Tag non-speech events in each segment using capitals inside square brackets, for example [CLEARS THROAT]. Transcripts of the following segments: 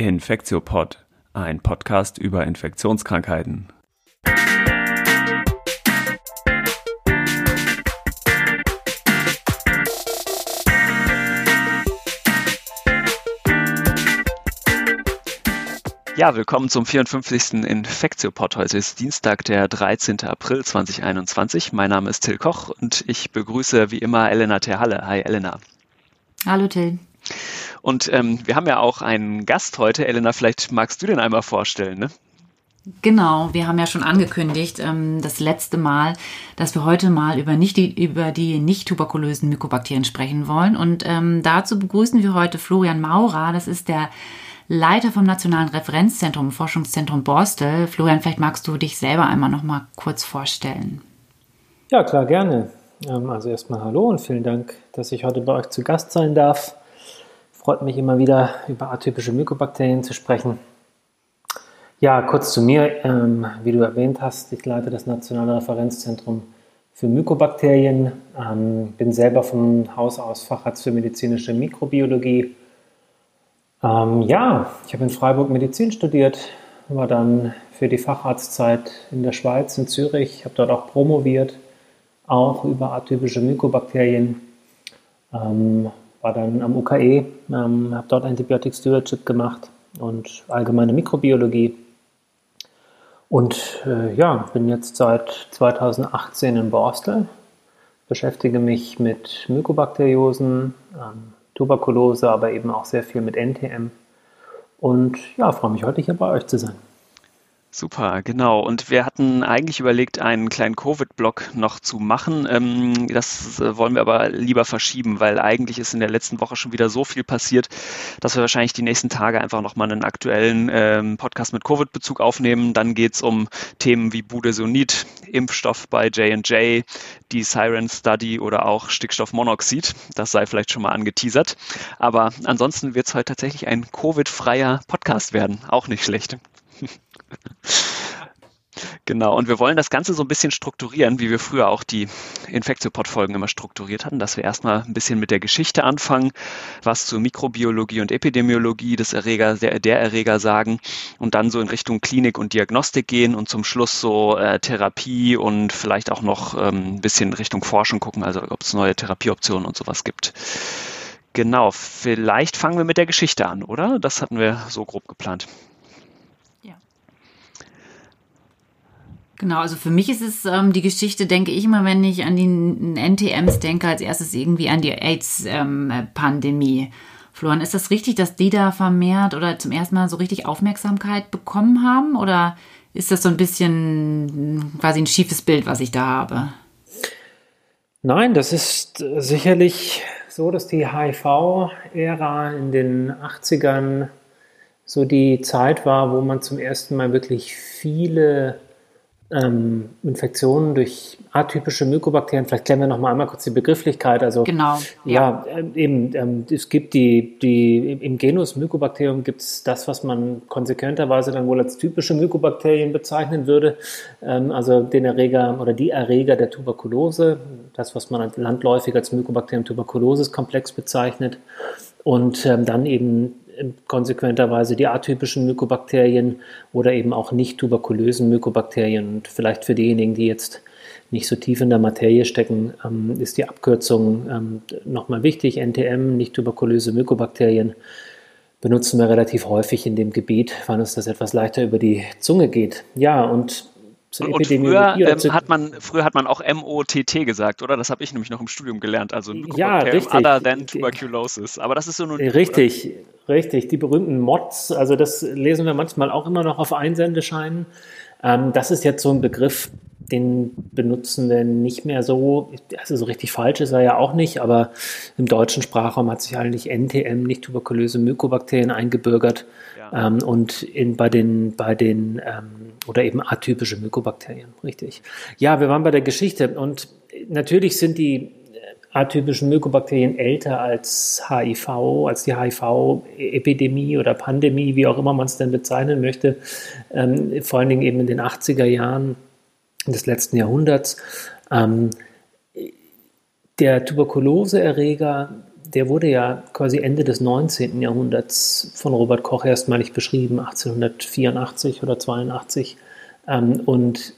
Infektiopod, ein Podcast über Infektionskrankheiten. Ja, willkommen zum 54. Infektiopod. Heute ist Dienstag, der 13. April 2021. Mein Name ist Till Koch und ich begrüße wie immer Elena Terhalle. Hi Elena. Hallo Till. Und ähm, wir haben ja auch einen Gast heute. Elena, vielleicht magst du den einmal vorstellen, ne? Genau, wir haben ja schon angekündigt, ähm, das letzte Mal, dass wir heute mal über, nicht die, über die nicht tuberkulösen Mykobakterien sprechen wollen. Und ähm, dazu begrüßen wir heute Florian Maurer. Das ist der Leiter vom Nationalen Referenzzentrum, Forschungszentrum Borstel. Florian, vielleicht magst du dich selber einmal noch mal kurz vorstellen. Ja, klar, gerne. Ähm, also erstmal hallo und vielen Dank, dass ich heute bei euch zu Gast sein darf. Freut mich immer wieder, über atypische Mykobakterien zu sprechen. Ja, kurz zu mir. Ähm, wie du erwähnt hast, ich leite das Nationale Referenzzentrum für Mykobakterien. Ähm, bin selber vom Haus aus Facharzt für medizinische Mikrobiologie ähm, ja, ich habe in Freiburg Medizin studiert, war dann für die Facharztzeit in der Schweiz, in Zürich, habe dort auch promoviert, auch über atypische Mykobakterien. Ähm, war dann am UKE, ähm, habe dort Antibiotic Stewardship gemacht und allgemeine Mikrobiologie. Und äh, ja, bin jetzt seit 2018 in Borstel, beschäftige mich mit Mykobakteriosen, ähm, Tuberkulose, aber eben auch sehr viel mit NTM. Und ja, freue mich heute hier bei euch zu sein. Super, genau. Und wir hatten eigentlich überlegt, einen kleinen Covid-Blog noch zu machen. Ähm, das äh, wollen wir aber lieber verschieben, weil eigentlich ist in der letzten Woche schon wieder so viel passiert, dass wir wahrscheinlich die nächsten Tage einfach nochmal einen aktuellen ähm, Podcast mit Covid-Bezug aufnehmen. Dann geht es um Themen wie Budesonid, Impfstoff bei J&J, die Siren Study oder auch Stickstoffmonoxid. Das sei vielleicht schon mal angeteasert. Aber ansonsten wird es heute tatsächlich ein Covid-freier Podcast werden. Auch nicht schlecht. Genau, und wir wollen das Ganze so ein bisschen strukturieren, wie wir früher auch die Infektiopod-Folgen immer strukturiert hatten, dass wir erstmal ein bisschen mit der Geschichte anfangen, was zur Mikrobiologie und Epidemiologie des Erreger, der, der Erreger sagen und dann so in Richtung Klinik und Diagnostik gehen und zum Schluss so äh, Therapie und vielleicht auch noch ähm, ein bisschen Richtung Forschung gucken, also ob es neue Therapieoptionen und sowas gibt. Genau, vielleicht fangen wir mit der Geschichte an, oder? Das hatten wir so grob geplant. Genau, also für mich ist es ähm, die Geschichte, denke ich immer, wenn ich an die NTMs denke, als erstes irgendwie an die AIDS-Pandemie. Florian, ist das richtig, dass die da vermehrt oder zum ersten Mal so richtig Aufmerksamkeit bekommen haben? Oder ist das so ein bisschen quasi ein schiefes Bild, was ich da habe? Nein, das ist sicherlich so, dass die HIV-Ära in den 80ern so die Zeit war, wo man zum ersten Mal wirklich viele ähm, Infektionen durch atypische Mykobakterien. Vielleicht klären wir noch mal einmal kurz die Begrifflichkeit. Also genau. Ja, ja äh, eben. Ähm, es gibt die, die im Genus Mykobakterium gibt es das, was man konsequenterweise dann wohl als typische Mykobakterien bezeichnen würde. Ähm, also den Erreger oder die Erreger der Tuberkulose, das, was man landläufig als Mycobacterium tuberculosis Komplex bezeichnet. Und ähm, dann eben konsequenterweise die atypischen Mykobakterien oder eben auch nicht tuberkulösen Mykobakterien. Und vielleicht für diejenigen, die jetzt nicht so tief in der Materie stecken, ähm, ist die Abkürzung ähm, nochmal wichtig. NTM, nicht tuberkulöse Mykobakterien, benutzen wir relativ häufig in dem Gebiet, weil uns das etwas leichter über die Zunge geht. Ja, und zur und früher, ähm, hat man, früher hat man auch MOTT gesagt, oder? Das habe ich nämlich noch im Studium gelernt. Also ja, richtig. other than tuberculosis. Aber das ist so nur Richtig, oder? richtig. Die berühmten Mods, also das lesen wir manchmal auch immer noch auf Einsendescheinen. Ähm, das ist jetzt so ein Begriff, den benutzen wir nicht mehr so. Also so richtig falsch ist er ja auch nicht, aber im deutschen Sprachraum hat sich eigentlich NTM, nicht tuberkulöse Mykobakterien, eingebürgert. Ähm, und in, bei den, bei den ähm, oder eben atypische Mykobakterien, richtig. Ja, wir waren bei der Geschichte und natürlich sind die atypischen Mykobakterien älter als HIV, als die HIV-Epidemie oder Pandemie, wie auch immer man es denn bezeichnen möchte, ähm, vor allen Dingen eben in den 80er Jahren des letzten Jahrhunderts. Ähm, der Tuberkuloseerreger der wurde ja quasi Ende des 19. Jahrhunderts von Robert Koch erstmalig beschrieben, 1884 oder 82. Ähm, und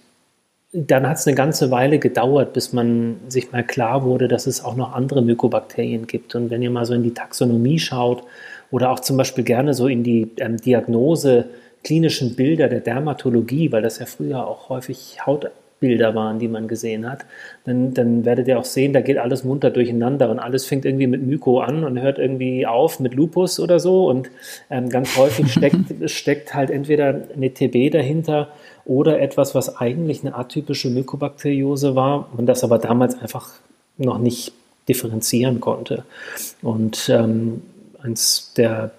dann hat es eine ganze Weile gedauert, bis man sich mal klar wurde, dass es auch noch andere Mykobakterien gibt. Und wenn ihr mal so in die Taxonomie schaut oder auch zum Beispiel gerne so in die ähm, Diagnose, klinischen Bilder der Dermatologie, weil das ja früher auch häufig Hautbilder waren, die man gesehen hat, dann, dann werdet ihr auch sehen, da geht alles munter durcheinander und alles fängt irgendwie mit Myko an und hört irgendwie auf mit Lupus oder so. Und ähm, ganz häufig [LAUGHS] steckt, steckt halt entweder eine TB dahinter oder etwas, was eigentlich eine atypische Mykobakteriose war und das aber damals einfach noch nicht differenzieren konnte. Und ähm, eins der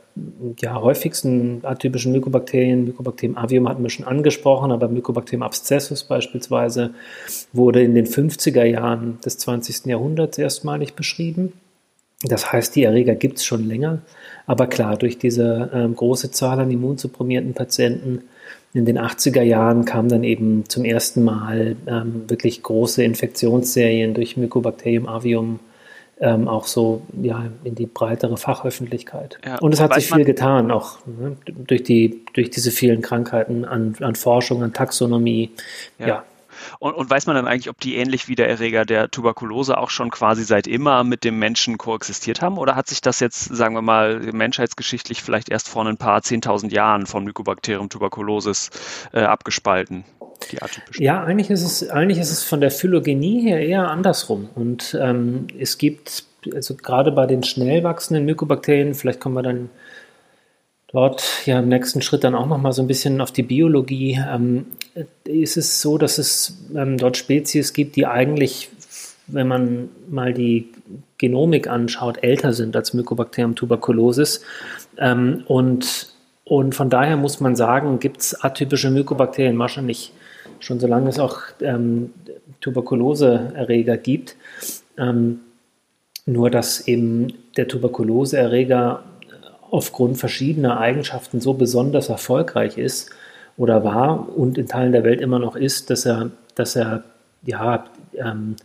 ja, häufigsten atypischen Mykobakterien, Mycobacterium avium hatten wir schon angesprochen, aber Mycobacterium abscessus beispielsweise wurde in den 50er Jahren des 20. Jahrhunderts erstmalig beschrieben. Das heißt, die Erreger gibt es schon länger, aber klar, durch diese ähm, große Zahl an immunsupprimierten Patienten in den 80er Jahren kamen dann eben zum ersten Mal ähm, wirklich große Infektionsserien durch Mycobacterium avium ähm, auch so ja, in die breitere Fachöffentlichkeit. Ja, und es hat sich viel getan, auch ne, durch, die, durch diese vielen Krankheiten an, an Forschung, an Taxonomie. ja. ja. Und, und, weiß man dann eigentlich, ob die ähnlich wie der Erreger der Tuberkulose auch schon quasi seit immer mit dem Menschen koexistiert haben? Oder hat sich das jetzt, sagen wir mal, menschheitsgeschichtlich vielleicht erst vor ein paar 10.000 Jahren vom Mycobacterium tuberculosis äh, abgespalten? Die ja, eigentlich ist, es, eigentlich ist es von der Phylogenie her eher andersrum. Und ähm, es gibt, also gerade bei den schnell wachsenden Mykobakterien, vielleicht kommen wir dann dort ja im nächsten Schritt dann auch nochmal so ein bisschen auf die Biologie. Ähm, ist es so, dass es ähm, dort Spezies gibt, die eigentlich, wenn man mal die Genomik anschaut, älter sind als Mycobacterium tuberculosis. Ähm, und, und von daher muss man sagen, gibt es atypische Mykobakterien wahrscheinlich schon so lange es auch ähm, Tuberkuloseerreger gibt. Ähm, nur dass eben der Tuberkuloseerreger aufgrund verschiedener Eigenschaften so besonders erfolgreich ist oder war und in Teilen der Welt immer noch ist, dass er, dass er ja, ähm,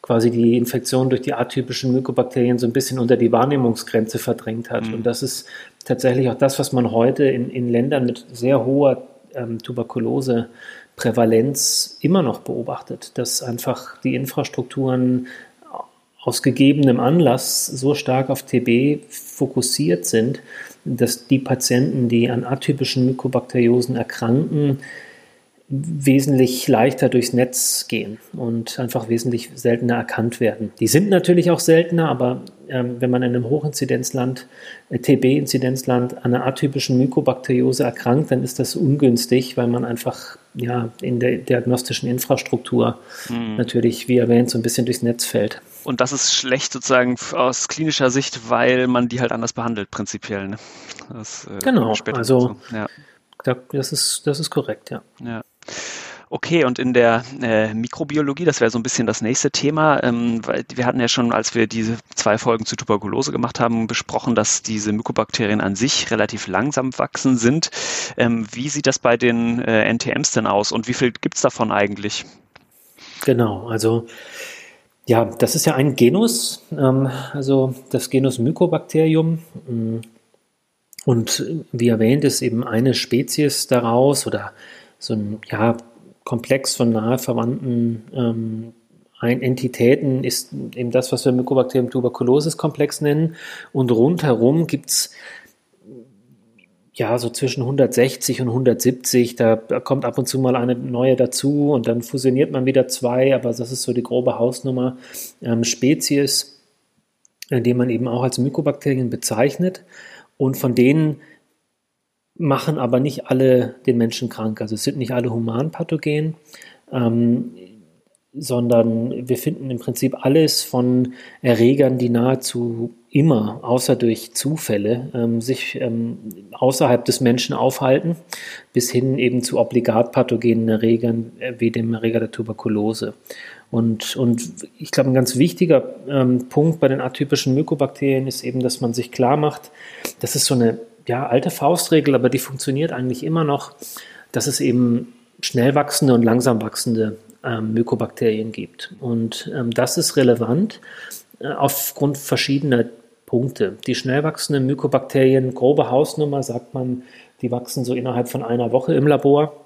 quasi die Infektion durch die atypischen Mykobakterien so ein bisschen unter die Wahrnehmungsgrenze verdrängt hat. Mhm. Und das ist tatsächlich auch das, was man heute in, in Ländern mit sehr hoher ähm, Tuberkuloseprävalenz immer noch beobachtet, dass einfach die Infrastrukturen aus gegebenem Anlass so stark auf TB fokussiert sind, dass die Patienten, die an atypischen Mykobakteriosen erkranken, wesentlich leichter durchs Netz gehen und einfach wesentlich seltener erkannt werden. Die sind natürlich auch seltener, aber wenn man in einem Hochinzidenzland, äh, TB-Inzidenzland an einer atypischen Mykobakteriose erkrankt, dann ist das ungünstig, weil man einfach ja, in der diagnostischen Infrastruktur mhm. natürlich, wie erwähnt, so ein bisschen durchs Netz fällt. Und das ist schlecht sozusagen aus klinischer Sicht, weil man die halt anders behandelt, prinzipiell. Ne? Das, äh, genau, also so. ja. das, ist, das ist korrekt, ja. ja. Okay, und in der äh, Mikrobiologie, das wäre so ein bisschen das nächste Thema, ähm, weil wir hatten ja schon, als wir diese zwei Folgen zu Tuberkulose gemacht haben, besprochen, dass diese Mykobakterien an sich relativ langsam wachsen sind. Ähm, wie sieht das bei den äh, NTMs denn aus und wie viel gibt es davon eigentlich? Genau, also ja, das ist ja ein Genus, ähm, also das Genus Mycobacterium. Und wie erwähnt ist eben eine Spezies daraus oder so ein ja, Komplex von nahe verwandten ähm, Entitäten ist eben das, was wir Mycobacterium tuberculosis Komplex nennen. Und rundherum gibt es ja, so zwischen 160 und 170, da kommt ab und zu mal eine neue dazu und dann fusioniert man wieder zwei, aber das ist so die grobe Hausnummer. Ähm, Spezies, die man eben auch als Mykobakterien bezeichnet und von denen machen aber nicht alle den Menschen krank. Also es sind nicht alle humanpathogen. Ähm, sondern wir finden im Prinzip alles von Erregern, die nahezu immer, außer durch Zufälle, ähm, sich ähm, außerhalb des Menschen aufhalten, bis hin eben zu obligat pathogenen Erregern äh, wie dem Erreger der Tuberkulose. Und, und ich glaube, ein ganz wichtiger ähm, Punkt bei den atypischen Mykobakterien ist eben, dass man sich klar macht, das ist so eine ja, alte Faustregel, aber die funktioniert eigentlich immer noch, dass es eben schnell wachsende und langsam wachsende ähm, Mykobakterien gibt. Und ähm, das ist relevant äh, aufgrund verschiedener Punkte. Die schnell wachsenden Mykobakterien, grobe Hausnummer, sagt man, die wachsen so innerhalb von einer Woche im Labor.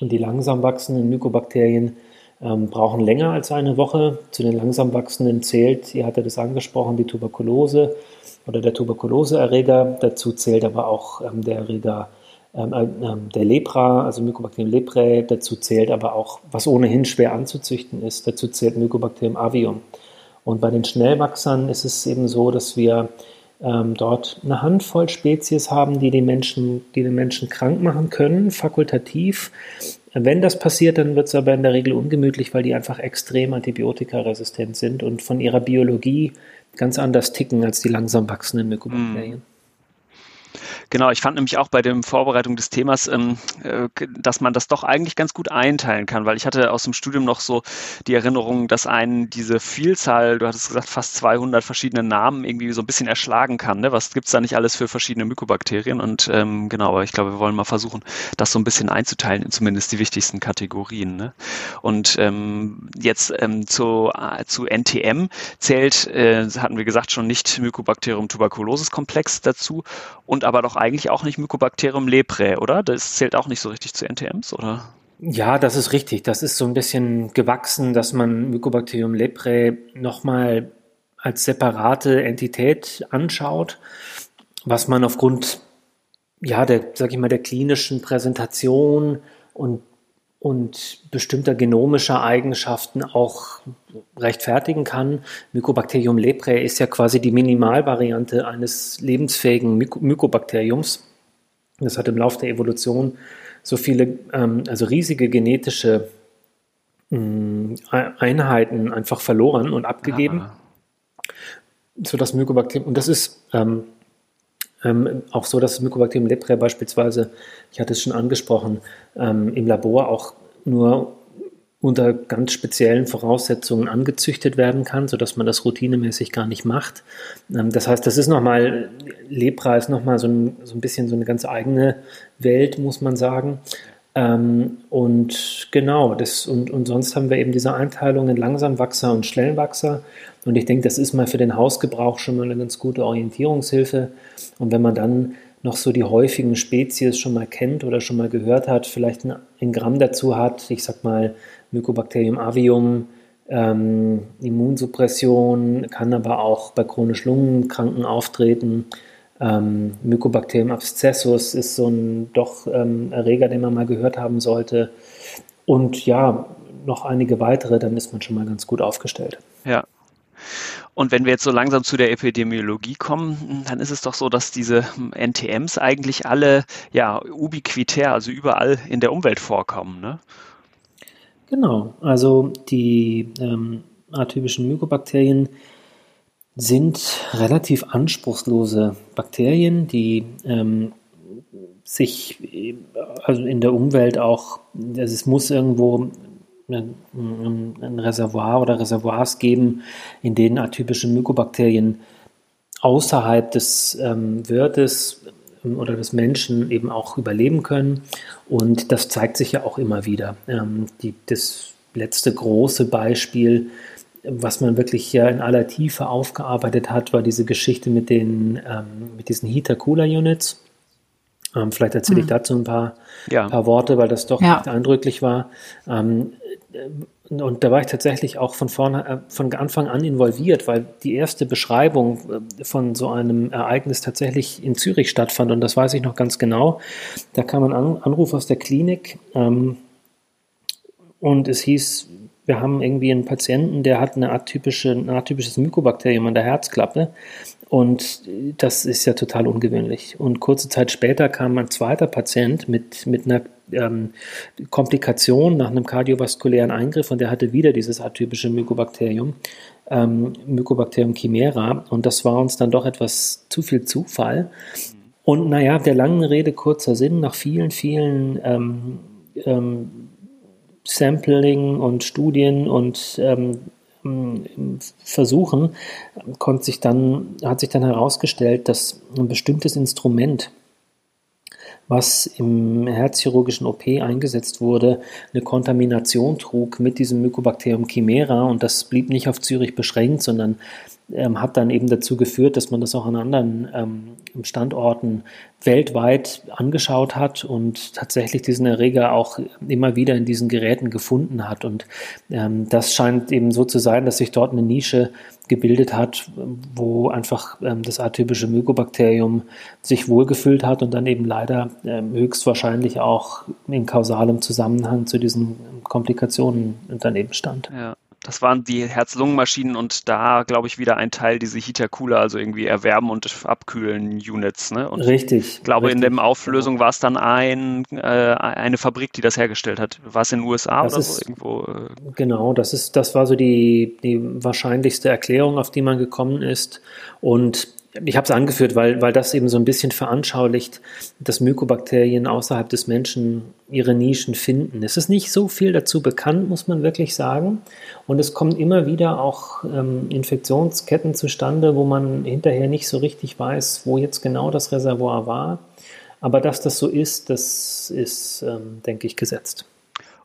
Und die langsam wachsenden Mykobakterien ähm, brauchen länger als eine Woche. Zu den langsam wachsenden zählt, ihr hattet es angesprochen, die Tuberkulose oder der Tuberkuloseerreger. Dazu zählt aber auch ähm, der Erreger ähm, äh, ähm, der Lepra, also Mycobacterium leprae. Dazu zählt aber auch, was ohnehin schwer anzuzüchten ist, dazu zählt Mycobacterium avium. Und bei den Schnellwachsern ist es eben so, dass wir ähm, dort eine Handvoll Spezies haben, die den, Menschen, die den Menschen krank machen können, fakultativ. Wenn das passiert, dann wird es aber in der Regel ungemütlich, weil die einfach extrem antibiotikaresistent sind und von ihrer Biologie ganz anders ticken als die langsam wachsenden Mykobakterien. Mm. Genau, ich fand nämlich auch bei der Vorbereitung des Themas, ähm, äh, dass man das doch eigentlich ganz gut einteilen kann, weil ich hatte aus dem Studium noch so die Erinnerung, dass einen diese Vielzahl, du hattest gesagt, fast 200 verschiedene Namen irgendwie so ein bisschen erschlagen kann. Ne? Was gibt's da nicht alles für verschiedene Mykobakterien? Und ähm, genau, aber ich glaube, wir wollen mal versuchen, das so ein bisschen einzuteilen in zumindest die wichtigsten Kategorien. Ne? Und ähm, jetzt ähm, zu, äh, zu NTM zählt, äh, hatten wir gesagt, schon nicht Mycobacterium tuberculosis Komplex dazu und aber doch eigentlich auch nicht Mycobacterium leprae, oder? Das zählt auch nicht so richtig zu NTMs, oder? Ja, das ist richtig. Das ist so ein bisschen gewachsen, dass man Mycobacterium leprae nochmal als separate Entität anschaut, was man aufgrund ja, der, sag ich mal, der klinischen Präsentation und und bestimmter genomischer Eigenschaften auch rechtfertigen kann. Mycobacterium leprae ist ja quasi die Minimalvariante eines lebensfähigen Mykobakteriums. Das hat im Laufe der Evolution so viele, ähm, also riesige genetische ähm, Einheiten einfach verloren und abgegeben, ah. sodass Mycobacterium, und das ist ähm, ähm, auch so, dass Mycobacterium leprae beispielsweise, ich hatte es schon angesprochen, ähm, im Labor auch nur unter ganz speziellen Voraussetzungen angezüchtet werden kann, sodass man das routinemäßig gar nicht macht. Ähm, das heißt, das ist nochmal, Lepra ist nochmal so ein, so ein bisschen so eine ganz eigene Welt, muss man sagen. Ähm, und genau, das, und, und sonst haben wir eben diese Einteilung in Langsamwachser und Schnellwachser. Und ich denke, das ist mal für den Hausgebrauch schon mal eine ganz gute Orientierungshilfe. Und wenn man dann noch so die häufigen Spezies schon mal kennt oder schon mal gehört hat, vielleicht ein, Gramm dazu hat, ich sag mal Mycobacterium avium, ähm, Immunsuppression, kann aber auch bei chronisch Lungenkranken auftreten. Ähm, Mycobacterium abscessus ist so ein doch ähm, Erreger, den man mal gehört haben sollte. Und ja, noch einige weitere, dann ist man schon mal ganz gut aufgestellt. Ja. Und wenn wir jetzt so langsam zu der Epidemiologie kommen, dann ist es doch so, dass diese NTMs eigentlich alle ja ubiquitär, also überall in der Umwelt vorkommen. Ne? Genau, also die ähm, atypischen Mykobakterien sind relativ anspruchslose Bakterien, die ähm, sich also in der Umwelt auch, also es muss irgendwo ein, ein Reservoir oder Reservoirs geben, in denen atypische Mykobakterien außerhalb des ähm, Wirtes ähm, oder des Menschen eben auch überleben können. Und das zeigt sich ja auch immer wieder. Ähm, die, das letzte große Beispiel was man wirklich ja in aller Tiefe aufgearbeitet hat, war diese Geschichte mit, den, ähm, mit diesen Heater-Cooler-Units. Ähm, vielleicht erzähle ich mhm. dazu ein paar, ja. paar Worte, weil das doch ja. echt eindrücklich war. Ähm, und da war ich tatsächlich auch von, vorne, äh, von Anfang an involviert, weil die erste Beschreibung äh, von so einem Ereignis tatsächlich in Zürich stattfand. Und das weiß ich noch ganz genau. Da kam ein Anruf aus der Klinik ähm, und es hieß, wir haben irgendwie einen Patienten, der hat eine atypische, ein atypisches Mykobakterium an der Herzklappe. Und das ist ja total ungewöhnlich. Und kurze Zeit später kam ein zweiter Patient mit, mit einer ähm, Komplikation nach einem kardiovaskulären Eingriff und der hatte wieder dieses atypische Mykobakterium, ähm, Mycobacterium chimera. Und das war uns dann doch etwas zu viel Zufall. Und naja, der langen Rede kurzer Sinn, nach vielen, vielen ähm, ähm Sampling und Studien und ähm, Versuchen konnte sich dann, hat sich dann herausgestellt, dass ein bestimmtes Instrument, was im herzchirurgischen OP eingesetzt wurde, eine Kontamination trug mit diesem Mycobacterium chimera und das blieb nicht auf Zürich beschränkt, sondern ähm, hat dann eben dazu geführt, dass man das auch an anderen ähm, Standorten weltweit angeschaut hat und tatsächlich diesen Erreger auch immer wieder in diesen Geräten gefunden hat. Und ähm, das scheint eben so zu sein, dass sich dort eine Nische gebildet hat, wo einfach ähm, das atypische Mykobakterium sich wohlgefühlt hat und dann eben leider ähm, höchstwahrscheinlich auch in kausalem Zusammenhang zu diesen Komplikationen daneben stand. Ja. Das waren die Herz-Lungen-Maschinen und da, glaube ich, wieder ein Teil diese Heater-Cooler, also irgendwie erwärmen und abkühlen Units. Ne? Und richtig. Ich glaube, richtig, in der Auflösung war es dann ein, äh, eine Fabrik, die das hergestellt hat. War es in den USA das oder ist, so irgendwo? Äh? Genau, das ist, das war so die, die wahrscheinlichste Erklärung, auf die man gekommen ist. Und ich habe es angeführt, weil, weil das eben so ein bisschen veranschaulicht, dass Mykobakterien außerhalb des Menschen ihre Nischen finden. Es ist nicht so viel dazu bekannt, muss man wirklich sagen. Und es kommen immer wieder auch ähm, Infektionsketten zustande, wo man hinterher nicht so richtig weiß, wo jetzt genau das Reservoir war. Aber dass das so ist, das ist, ähm, denke ich, gesetzt.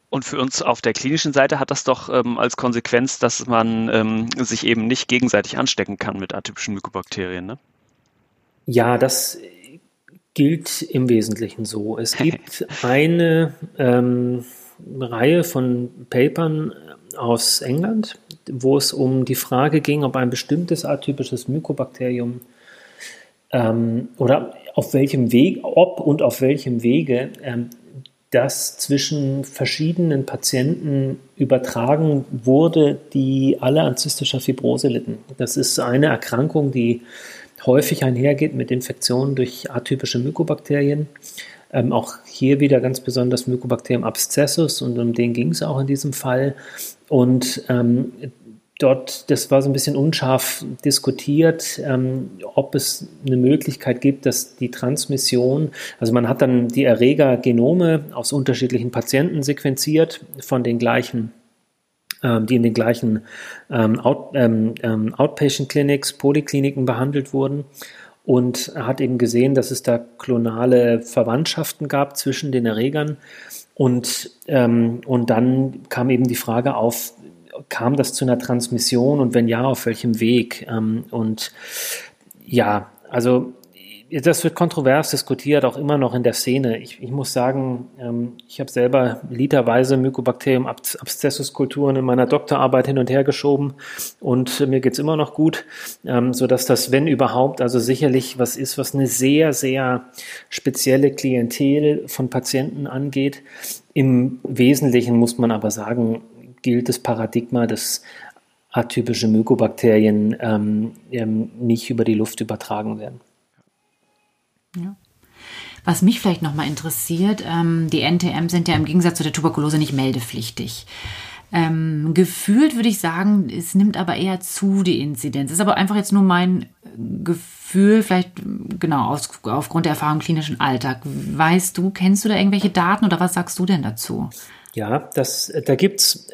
Und für uns auf der klinischen Seite hat das doch ähm, als Konsequenz, dass man ähm, sich eben nicht gegenseitig anstecken kann mit atypischen Mykobakterien. Ne? Ja, das gilt im Wesentlichen so. Es [LAUGHS] gibt eine ähm, Reihe von Papern aus England, wo es um die Frage ging, ob ein bestimmtes atypisches Mykobakterium ähm, oder auf welchem Weg, ob und auf welchem Wege ähm, das zwischen verschiedenen Patienten übertragen wurde, die alle an zystischer Fibrose litten. Das ist eine Erkrankung, die häufig einhergeht mit Infektionen durch atypische Mykobakterien. Ähm, auch hier wieder ganz besonders Mycobacterium abscessus und um den ging es auch in diesem Fall. Und ähm, dort, das war so ein bisschen unscharf diskutiert, ähm, ob es eine Möglichkeit gibt, dass die Transmission, also man hat dann die Erregergenome aus unterschiedlichen Patienten sequenziert von den gleichen ähm, die in den gleichen ähm, Out, ähm, ähm, Outpatient Clinics, Polikliniken behandelt wurden und hat eben gesehen, dass es da klonale Verwandtschaften gab zwischen den Erregern. Und, ähm, und dann kam eben die Frage auf, kam das zu einer Transmission und wenn ja, auf welchem Weg? Ähm, und ja, also das wird kontrovers diskutiert, auch immer noch in der Szene. Ich, ich muss sagen, ähm, ich habe selber literweise Mycobacterium abscessus-Kulturen in meiner Doktorarbeit hin und her geschoben und mir geht's immer noch gut, ähm, sodass das, wenn überhaupt, also sicherlich was ist, was eine sehr, sehr spezielle Klientel von Patienten angeht. Im Wesentlichen muss man aber sagen, gilt das Paradigma, dass atypische Mykobakterien ähm, ähm, nicht über die Luft übertragen werden. Ja. Was mich vielleicht nochmal interessiert, ähm, die NTM sind ja im Gegensatz zu der Tuberkulose nicht meldepflichtig. Ähm, gefühlt würde ich sagen, es nimmt aber eher zu, die Inzidenz. Ist aber einfach jetzt nur mein Gefühl, vielleicht genau aus, aufgrund der Erfahrung im klinischen Alltag. Weißt du, kennst du da irgendwelche Daten oder was sagst du denn dazu? Ja, das, da gibt's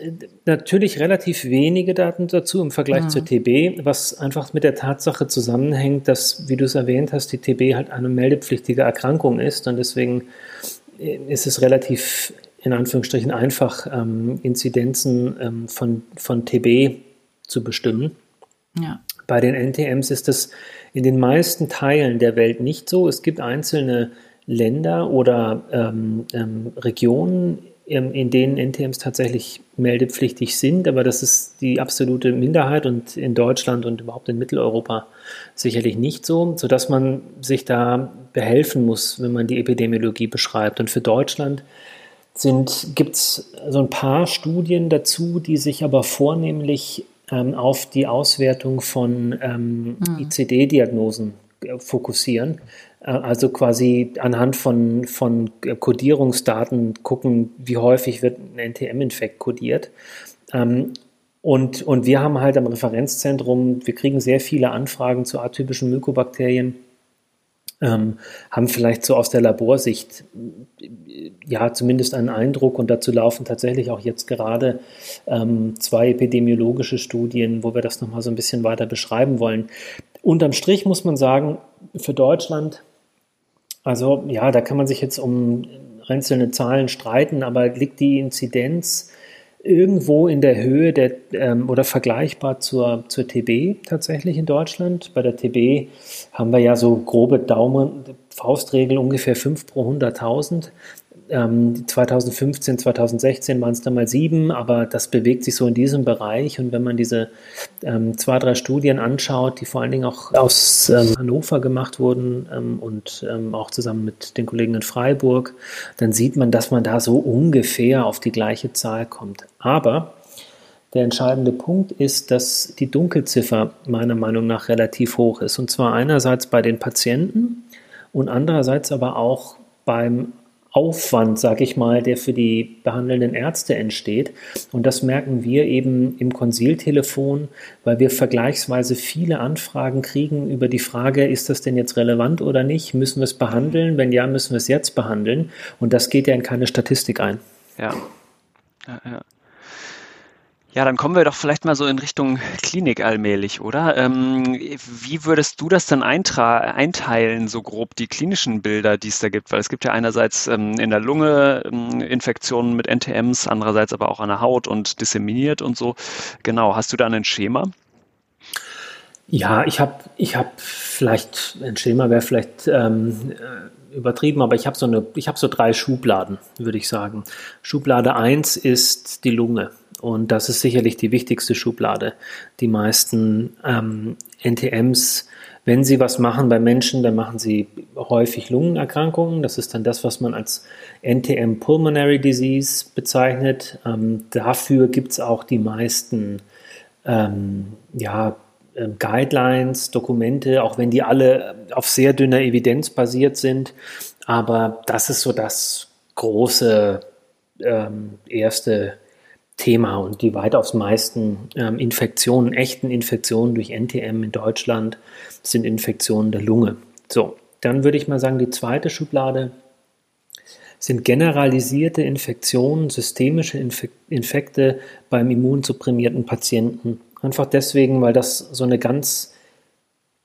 natürlich relativ wenige Daten dazu im Vergleich mhm. zur TB, was einfach mit der Tatsache zusammenhängt, dass, wie du es erwähnt hast, die TB halt eine meldepflichtige Erkrankung ist und deswegen äh, ist es relativ in Anführungsstrichen einfach, ähm, Inzidenzen ähm, von, von TB zu bestimmen. Ja. Bei den NTMs ist das in den meisten Teilen der Welt nicht so. Es gibt einzelne Länder oder ähm, ähm Regionen in denen NTMs tatsächlich meldepflichtig sind, aber das ist die absolute Minderheit und in Deutschland und überhaupt in Mitteleuropa sicherlich nicht so, sodass man sich da behelfen muss, wenn man die Epidemiologie beschreibt. Und für Deutschland gibt es so ein paar Studien dazu, die sich aber vornehmlich ähm, auf die Auswertung von ähm, mhm. ICD-Diagnosen äh, fokussieren. Äh, also quasi anhand von, von Codierungsdaten gucken, wie häufig wird ein NTM-Infekt codiert. Ähm, und, und wir haben halt am Referenzzentrum, wir kriegen sehr viele Anfragen zu atypischen Mykobakterien, ähm, haben vielleicht so aus der Laborsicht ja zumindest einen Eindruck und dazu laufen tatsächlich auch jetzt gerade ähm, zwei epidemiologische Studien, wo wir das nochmal so ein bisschen weiter beschreiben wollen. Unterm Strich muss man sagen, für Deutschland also ja, da kann man sich jetzt um einzelne Zahlen streiten, aber liegt die Inzidenz irgendwo in der Höhe der, ähm, oder vergleichbar zur, zur TB tatsächlich in Deutschland. Bei der TB haben wir ja so grobe Daumen, Faustregel ungefähr 5 pro 100.000. Ähm, 2015, 2016 waren es dann mal sieben, aber das bewegt sich so in diesem Bereich. Und wenn man diese ähm, zwei, drei Studien anschaut, die vor allen Dingen auch aus ähm, Hannover gemacht wurden ähm, und ähm, auch zusammen mit den Kollegen in Freiburg, dann sieht man, dass man da so ungefähr auf die gleiche Zahl kommt. Aber der entscheidende Punkt ist, dass die Dunkelziffer meiner Meinung nach relativ hoch ist. Und zwar einerseits bei den Patienten und andererseits aber auch beim Aufwand, sage ich mal, der für die behandelnden Ärzte entsteht. Und das merken wir eben im Konsiltelefon, weil wir vergleichsweise viele Anfragen kriegen über die Frage, ist das denn jetzt relevant oder nicht? Müssen wir es behandeln? Wenn ja, müssen wir es jetzt behandeln. Und das geht ja in keine Statistik ein. Ja. ja, ja. Ja, dann kommen wir doch vielleicht mal so in Richtung Klinik allmählich, oder? Ähm, wie würdest du das dann einteilen, so grob die klinischen Bilder, die es da gibt? Weil es gibt ja einerseits ähm, in der Lunge ähm, Infektionen mit NTMs, andererseits aber auch an der Haut und disseminiert und so. Genau, hast du da ein Schema? Ja, ich habe ich hab vielleicht, ein Schema wäre vielleicht ähm, äh, übertrieben, aber ich habe so, hab so drei Schubladen, würde ich sagen. Schublade 1 ist die Lunge. Und das ist sicherlich die wichtigste Schublade. Die meisten ähm, NTMs, wenn sie was machen bei Menschen, dann machen sie häufig Lungenerkrankungen. Das ist dann das, was man als NTM Pulmonary Disease bezeichnet. Ähm, dafür gibt es auch die meisten ähm, ja, ähm, Guidelines, Dokumente, auch wenn die alle auf sehr dünner Evidenz basiert sind. Aber das ist so das große ähm, erste Thema und die weitaus meisten ähm, Infektionen, echten Infektionen durch NTM in Deutschland sind Infektionen der Lunge. So, dann würde ich mal sagen, die zweite Schublade sind generalisierte Infektionen, systemische Infekte beim immunsupprimierten Patienten. Einfach deswegen, weil das so eine ganz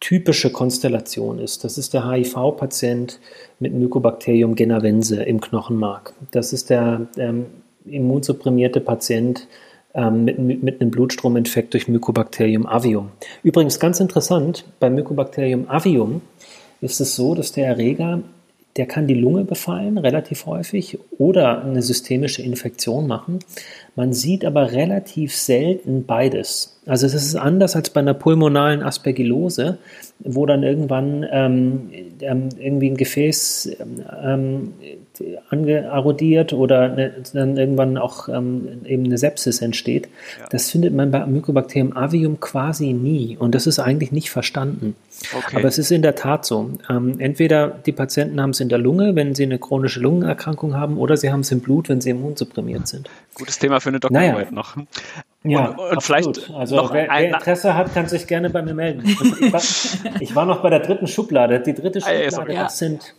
typische Konstellation ist. Das ist der HIV-Patient mit Mycobacterium genavense im Knochenmark. Das ist der ähm, immunsupprimierte Patient ähm, mit, mit einem Blutstrominfekt durch Mycobacterium avium. Übrigens ganz interessant, bei Mycobacterium avium ist es so, dass der Erreger, der kann die Lunge befallen, relativ häufig, oder eine systemische Infektion machen. Man sieht aber relativ selten beides. Also es ist anders als bei einer pulmonalen Aspergillose, wo dann irgendwann ähm, ähm irgendwie ein Gefäß ähm, angearrodiert oder eine, dann irgendwann auch ähm, eben eine Sepsis entsteht. Ja. Das findet man bei Mycobacterium avium quasi nie und das ist eigentlich nicht verstanden. Okay. Aber es ist in der Tat so. Ähm, entweder die Patienten haben es in der Lunge, wenn sie eine chronische Lungenerkrankung haben, oder sie haben es im Blut, wenn sie immunsupprimiert sind. Gutes Thema für eine Doktorarbeit naja. noch. Ja, und, und vielleicht also noch wer, wer, Interesse hat, kann sich gerne bei mir melden. Ich war, ich war, [LAUGHS] noch bei der dritten Schublade. Die dritte ah, Schublade, das sind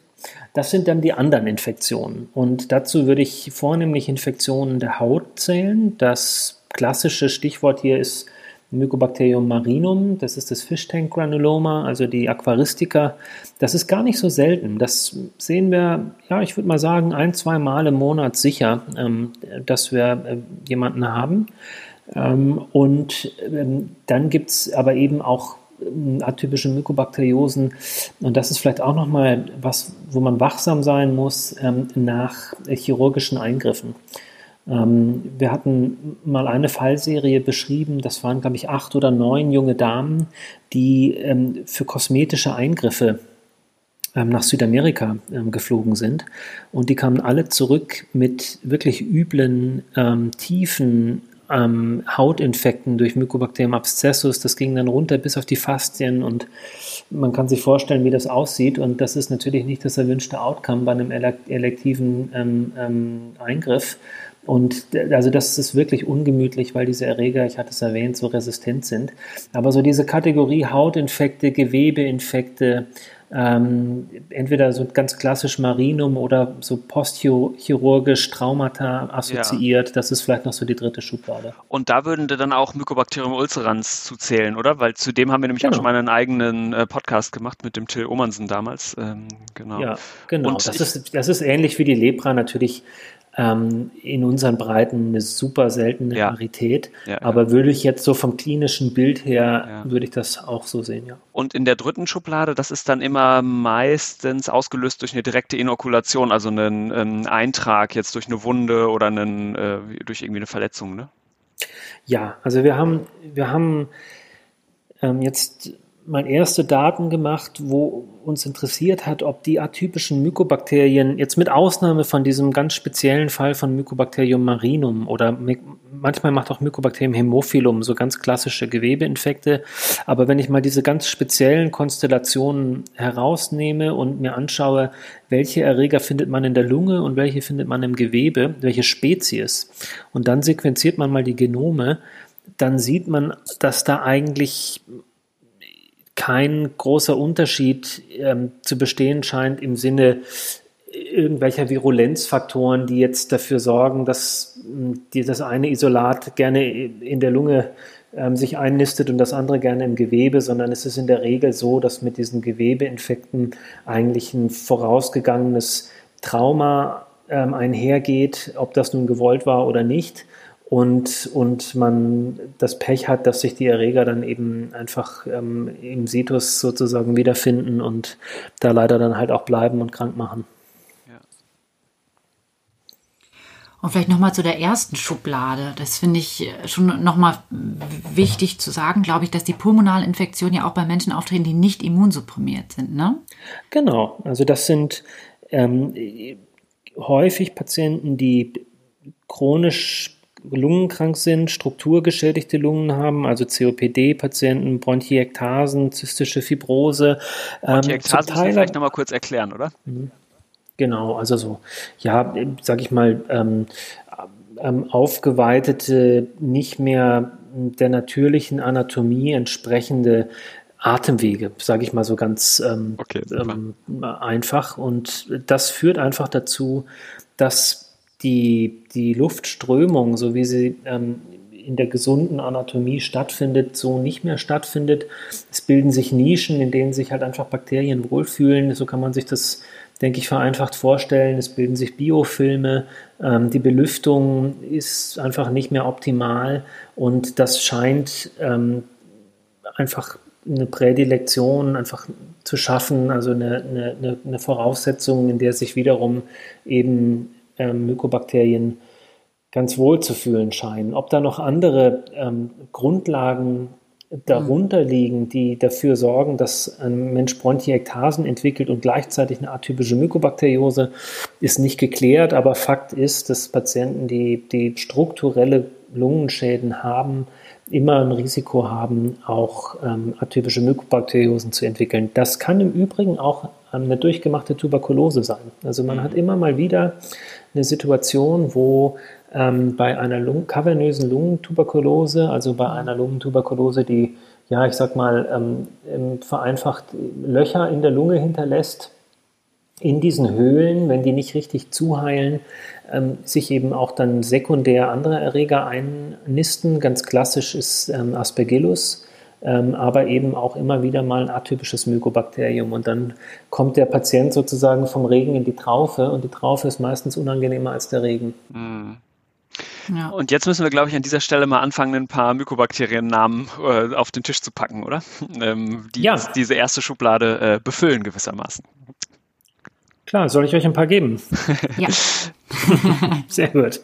das sind dann die anderen Infektionen. Und dazu würde ich vornehmlich Infektionen der Haut zählen. Das klassische Stichwort hier ist Mycobacterium marinum, das ist das Fishtank-Granuloma, also die Aquaristika. Das ist gar nicht so selten. Das sehen wir, ja, ich würde mal sagen, ein, zwei Mal im Monat sicher, ähm, dass wir äh, jemanden haben. Ähm, und ähm, dann gibt es aber eben auch atypische Mykobakteriosen. Und das ist vielleicht auch nochmal was, wo man wachsam sein muss ähm, nach chirurgischen Eingriffen. Ähm, wir hatten mal eine Fallserie beschrieben, das waren, glaube ich, acht oder neun junge Damen, die ähm, für kosmetische Eingriffe ähm, nach Südamerika ähm, geflogen sind. Und die kamen alle zurück mit wirklich üblen, ähm, tiefen ähm, Hautinfekten durch Mycobacterium abscessus. Das ging dann runter bis auf die Faszien und man kann sich vorstellen, wie das aussieht. Und das ist natürlich nicht das erwünschte Outcome bei einem elektiven ähm, ähm, Eingriff. Und also das ist wirklich ungemütlich, weil diese Erreger, ich hatte es erwähnt, so resistent sind. Aber so diese Kategorie Hautinfekte, Gewebeinfekte, ähm, entweder so ganz klassisch Marinum oder so postchirurgisch Traumata assoziiert. Ja. Das ist vielleicht noch so die dritte Schublade. Und da würden dann auch Mycobacterium ulcerans zuzählen, oder? Weil zudem haben wir nämlich genau. auch schon mal einen eigenen äh, Podcast gemacht mit dem Till Omansen damals. Ähm, genau. Ja, genau. Und das, ist, das ist ähnlich wie die Lepra natürlich ähm, in unseren Breiten eine super seltene ja. Rarität. Ja, Aber ja. würde ich jetzt so vom klinischen Bild her, würde ich das auch so sehen, ja. Und in der dritten Schublade, das ist dann immer meistens ausgelöst durch eine direkte Inokulation, also einen, einen Eintrag jetzt durch eine Wunde oder einen, äh, durch irgendwie eine Verletzung, ne? Ja, also wir haben, wir haben ähm, jetzt mal erste Daten gemacht, wo uns interessiert hat, ob die atypischen Mykobakterien, jetzt mit Ausnahme von diesem ganz speziellen Fall von Mycobacterium marinum oder manchmal macht auch Mycobacterium haemophilum so ganz klassische Gewebeinfekte, aber wenn ich mal diese ganz speziellen Konstellationen herausnehme und mir anschaue, welche Erreger findet man in der Lunge und welche findet man im Gewebe, welche Spezies, und dann sequenziert man mal die Genome, dann sieht man, dass da eigentlich kein großer Unterschied ähm, zu bestehen scheint im Sinne irgendwelcher Virulenzfaktoren, die jetzt dafür sorgen, dass hm, die, das eine Isolat gerne in der Lunge ähm, sich einnistet und das andere gerne im Gewebe, sondern es ist in der Regel so, dass mit diesen Gewebeinfekten eigentlich ein vorausgegangenes Trauma ähm, einhergeht, ob das nun gewollt war oder nicht und, und man das Pech hat, dass sich die Erreger dann eben einfach ähm, im Situs sozusagen wiederfinden und da leider dann halt auch bleiben und krank machen. Und vielleicht nochmal zu der ersten Schublade. Das finde ich schon nochmal wichtig zu sagen, glaube ich, dass die pulmonale Infektionen ja auch bei Menschen auftreten, die nicht immunsupprimiert sind, ne? Genau. Also das sind ähm, häufig Patienten, die chronisch lungenkrank sind, strukturgeschädigte Lungen haben, also COPD-Patienten, Bronchiektasen, zystische Fibrose. Ähm, Bronchiektasen ähm, wir vielleicht nochmal kurz erklären, oder? Mhm. Genau, also so, ja, sag ich mal, ähm, ähm, aufgeweitete, nicht mehr der natürlichen Anatomie entsprechende Atemwege, sage ich mal so ganz ähm, okay, ähm, einfach. Und das führt einfach dazu, dass die, die Luftströmung, so wie sie ähm, in der gesunden Anatomie stattfindet, so nicht mehr stattfindet. Es bilden sich Nischen, in denen sich halt einfach Bakterien wohlfühlen. So kann man sich das, denke ich, vereinfacht vorstellen. Es bilden sich Biofilme. Ähm, die Belüftung ist einfach nicht mehr optimal und das scheint ähm, einfach eine Prädilektion einfach zu schaffen, also eine, eine, eine Voraussetzung, in der sich wiederum eben ähm, Mykobakterien ganz wohl zu fühlen scheinen. Ob da noch andere ähm, Grundlagen darunter liegen, die dafür sorgen, dass ein Mensch Bronchiektasen entwickelt und gleichzeitig eine atypische Mykobakteriose, ist nicht geklärt. Aber Fakt ist, dass Patienten, die, die strukturelle Lungenschäden haben, immer ein Risiko haben, auch ähm, atypische Mykobakteriosen zu entwickeln. Das kann im Übrigen auch eine durchgemachte Tuberkulose sein. Also man hat immer mal wieder eine Situation, wo ähm, bei einer Lungen kavernösen Lungentuberkulose, also bei einer Lungentuberkulose, die, ja, ich sag mal, ähm, vereinfacht Löcher in der Lunge hinterlässt, in diesen Höhlen, wenn die nicht richtig zuheilen, ähm, sich eben auch dann sekundär andere Erreger einnisten. Ganz klassisch ist ähm, Aspergillus ähm, aber eben auch immer wieder mal ein atypisches Mykobakterium. Und dann kommt der Patient sozusagen vom Regen in die Traufe und die Traufe ist meistens unangenehmer als der Regen. Mhm. Ja. Und jetzt müssen wir, glaube ich, an dieser Stelle mal anfangen, ein paar Mykobakteriennamen äh, auf den Tisch zu packen, oder? [LAUGHS] Ähm, die ja. diese erste Schublade äh, befüllen gewissermaßen. Klar, soll ich euch ein paar geben? Ja. [LAUGHS] Sehr gut.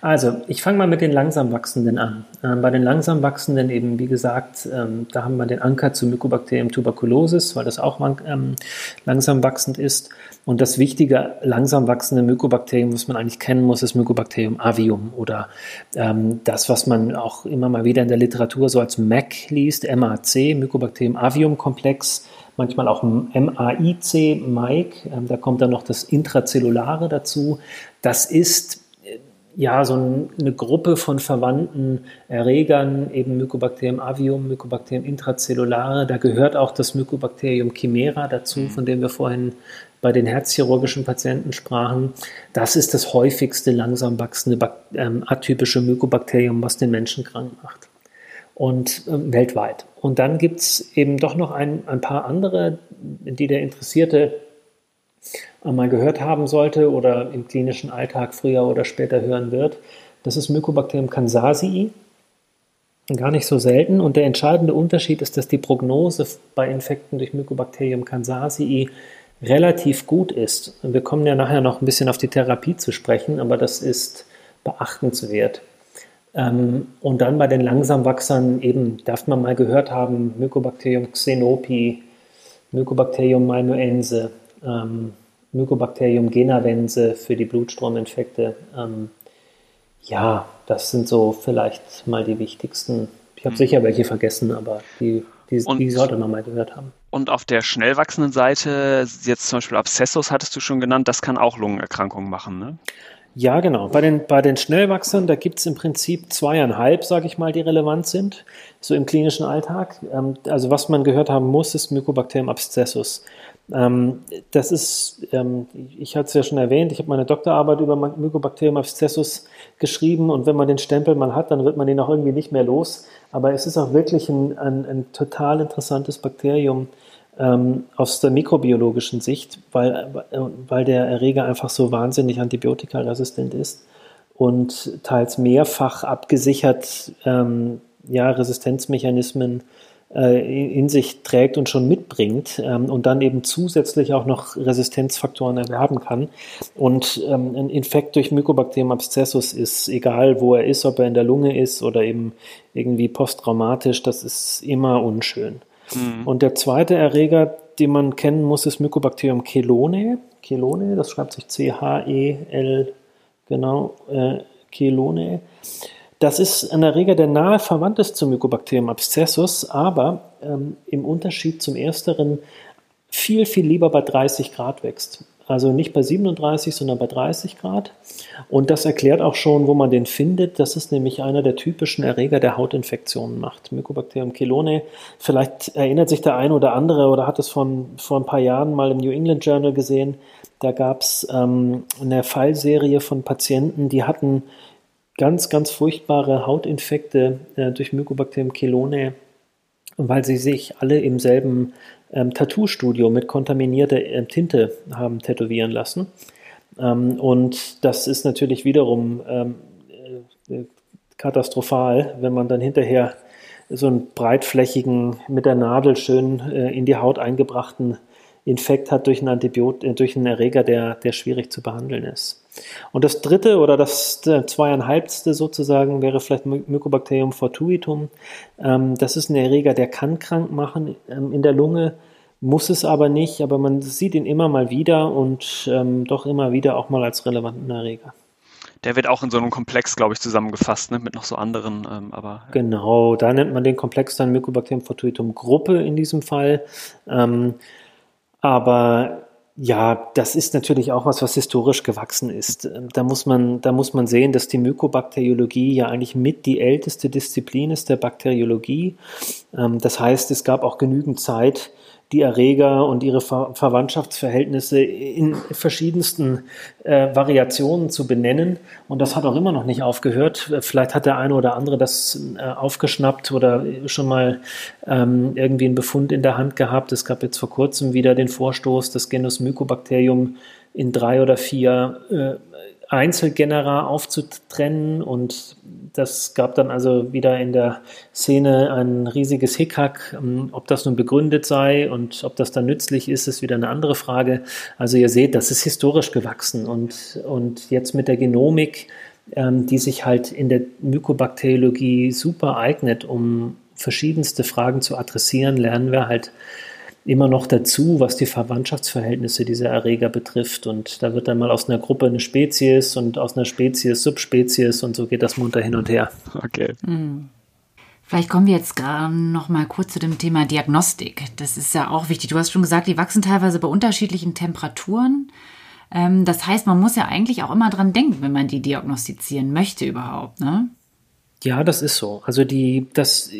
Also, ich fange mal mit den langsam wachsenden an. Ähm, bei den langsam wachsenden eben, wie gesagt, ähm, da haben wir den Anker zu Mycobacterium tuberculosis, weil das auch ähm, langsam wachsend ist. Und das wichtige langsam wachsende Mykobakterium, was man eigentlich kennen muss, ist Mycobacterium avium oder ähm, das, was man auch immer mal wieder in der Literatur so als MAC liest, MAC, Mycobacterium avium Komplex manchmal auch MAIC, Mike, ähm, da kommt dann noch das Intrazellulare dazu. Das ist äh, ja so eine Gruppe von verwandten Erregern, eben Mycobacterium avium, Mycobacterium intrazellulare. Da gehört auch das Mycobacterium chimera dazu, mhm. von dem wir vorhin bei den herzchirurgischen Patienten sprachen. Das ist das häufigste langsam wachsende ähm, atypische Mycobakterium, was den Menschen krank macht und äh, weltweit. Und dann gibt es eben doch noch ein, ein paar andere, die der Interessierte mal gehört haben sollte oder im klinischen Alltag früher oder später hören wird. Das ist Mycobacterium kansasii. Gar nicht so selten. Und der entscheidende Unterschied ist, dass die Prognose bei Infekten durch Mycobacterium kansasii relativ gut ist. Wir kommen ja nachher noch ein bisschen auf die Therapie zu sprechen, aber das ist beachtenswert. Ähm, und dann bei den Langsamwachsern eben, darf man mal gehört haben, Mycobacterium xenopi, Mycobacterium malmoense, ähm, Mycobacterium genavense für die Blutstrominfekte. Ähm, ja, das sind so vielleicht mal die wichtigsten. Ich habe mhm. sicher welche vergessen, aber die, die, die sollte man mal gehört haben. Und auf der schnell wachsenden Seite, jetzt zum Beispiel Abszessus hattest du schon genannt, das kann auch Lungenerkrankungen machen, ne? Ja, genau. Bei den, bei den Schnellwachsern, da gibt es im Prinzip zweieinhalb, sage ich mal, die relevant sind, so im klinischen Alltag. Ähm, also was man gehört haben muss, ist Mycobacterium abscessus. Ähm, das ist, ähm, ich hatte es ja schon erwähnt, ich habe meine Doktorarbeit über Mycobacterium abscessus geschrieben und wenn man den Stempel mal hat, dann wird man den auch irgendwie nicht mehr los. Aber es ist auch wirklich ein, ein, ein total interessantes Bakterium ähm, aus der mikrobiologischen Sicht, weil, weil der Erreger einfach so wahnsinnig antibiotikaresistent ist und teils mehrfach abgesichert ähm, ja, Resistenzmechanismen äh, in sich trägt und schon mitbringt ähm, und dann eben zusätzlich auch noch Resistenzfaktoren erwerben kann. Und ähm, ein Infekt durch Mycobacterium abscessus ist, egal wo er ist, ob er in der Lunge ist oder eben irgendwie posttraumatisch, das ist immer unschön. Mhm. Und der zweite Erreger, den man kennen muss, ist Mycobacterium chelone. Chelone, das schreibt sich C-H-E-L, genau, äh, Chelone. Das ist ein Erreger, der nahe verwandt ist zum Mycobacterium abscessus, aber ähm, im Unterschied zum ersteren viel, viel lieber bei 30 Grad wächst. Also nicht bei 37, sondern bei 30 Grad. Und das erklärt auch schon, wo man den findet. Das ist nämlich einer der typischen Erreger, der Hautinfektionen macht. Mycobacterium chelone. Vielleicht erinnert sich der eine oder andere oder hat es von, vor ein paar Jahren mal im New England Journal gesehen. Da gab es ähm, eine Fallserie von Patienten, die hatten ganz, ganz furchtbare Hautinfekte äh, durch Mycobacterium chelone, weil sie sich alle im selben ähm, Tattoo-Studio mit kontaminierter äh, Tinte haben tätowieren lassen. Ähm, und das ist natürlich wiederum ähm, äh, katastrophal, wenn man dann hinterher so einen breitflächigen, mit der Nadel schön äh, in die Haut eingebrachten Infekt hat durch einen Antibiot äh, durch einen Erreger, der, der schwierig zu behandeln ist. Und das dritte oder das zweieinhalbste sozusagen wäre vielleicht Mycobacterium fortuitum. Ähm, das ist ein Erreger, der kann krank machen ähm, in der Lunge, muss es aber nicht, aber man sieht ihn immer mal wieder und ähm, doch immer wieder auch mal als relevanten Erreger. Der wird auch in so einem Komplex, glaube ich, zusammengefasst, ne? mit noch so anderen, ähm, aber. Genau, da nennt man den Komplex dann Mycobacterium fortuitum Gruppe in diesem Fall. Ähm, aber ja, das ist natürlich auch was, was historisch gewachsen ist. Da muss man, da muss man sehen, dass die Mykobakteriologie ja eigentlich mit die älteste Disziplin ist der Bakteriologie. Ähm, das heißt, es gab auch genügend Zeit, die Erreger und ihre Ver Verwandtschaftsverhältnisse in verschiedensten äh, Variationen zu benennen. Und das hat auch immer noch nicht aufgehört. Vielleicht hat der eine oder andere das äh, aufgeschnappt oder schon mal ähm, irgendwie einen Befund in der Hand gehabt. Es gab jetzt vor kurzem wieder den Vorstoß, das Genus Mycobacterium in drei oder vier äh, Einzelgenera aufzutrennen und das gab dann also wieder in der Szene ein riesiges Hickhack. Ähm, ob das nun begründet sei und ob das dann nützlich ist, ist wieder eine andere Frage. Also ihr seht, das ist historisch gewachsen und, und jetzt mit der Genomik, ähm, die sich halt in der Mykobakteriologie super eignet, um verschiedenste Fragen zu adressieren, lernen wir halt immer noch dazu, was die Verwandtschaftsverhältnisse dieser Erreger betrifft. Und da wird dann mal aus einer Gruppe eine Spezies und aus einer Spezies Subspezies und so geht das munter hin und her. Okay. Mhm. Vielleicht kommen wir jetzt gerade noch mal kurz zu dem Thema Diagnostik. Das ist ja auch wichtig. Du hast schon gesagt, die wachsen teilweise bei unterschiedlichen Temperaturen. Ähm, das heißt, man muss ja eigentlich auch immer dran denken, wenn man die diagnostizieren möchte überhaupt, ne? Ja, das ist so. Also die, das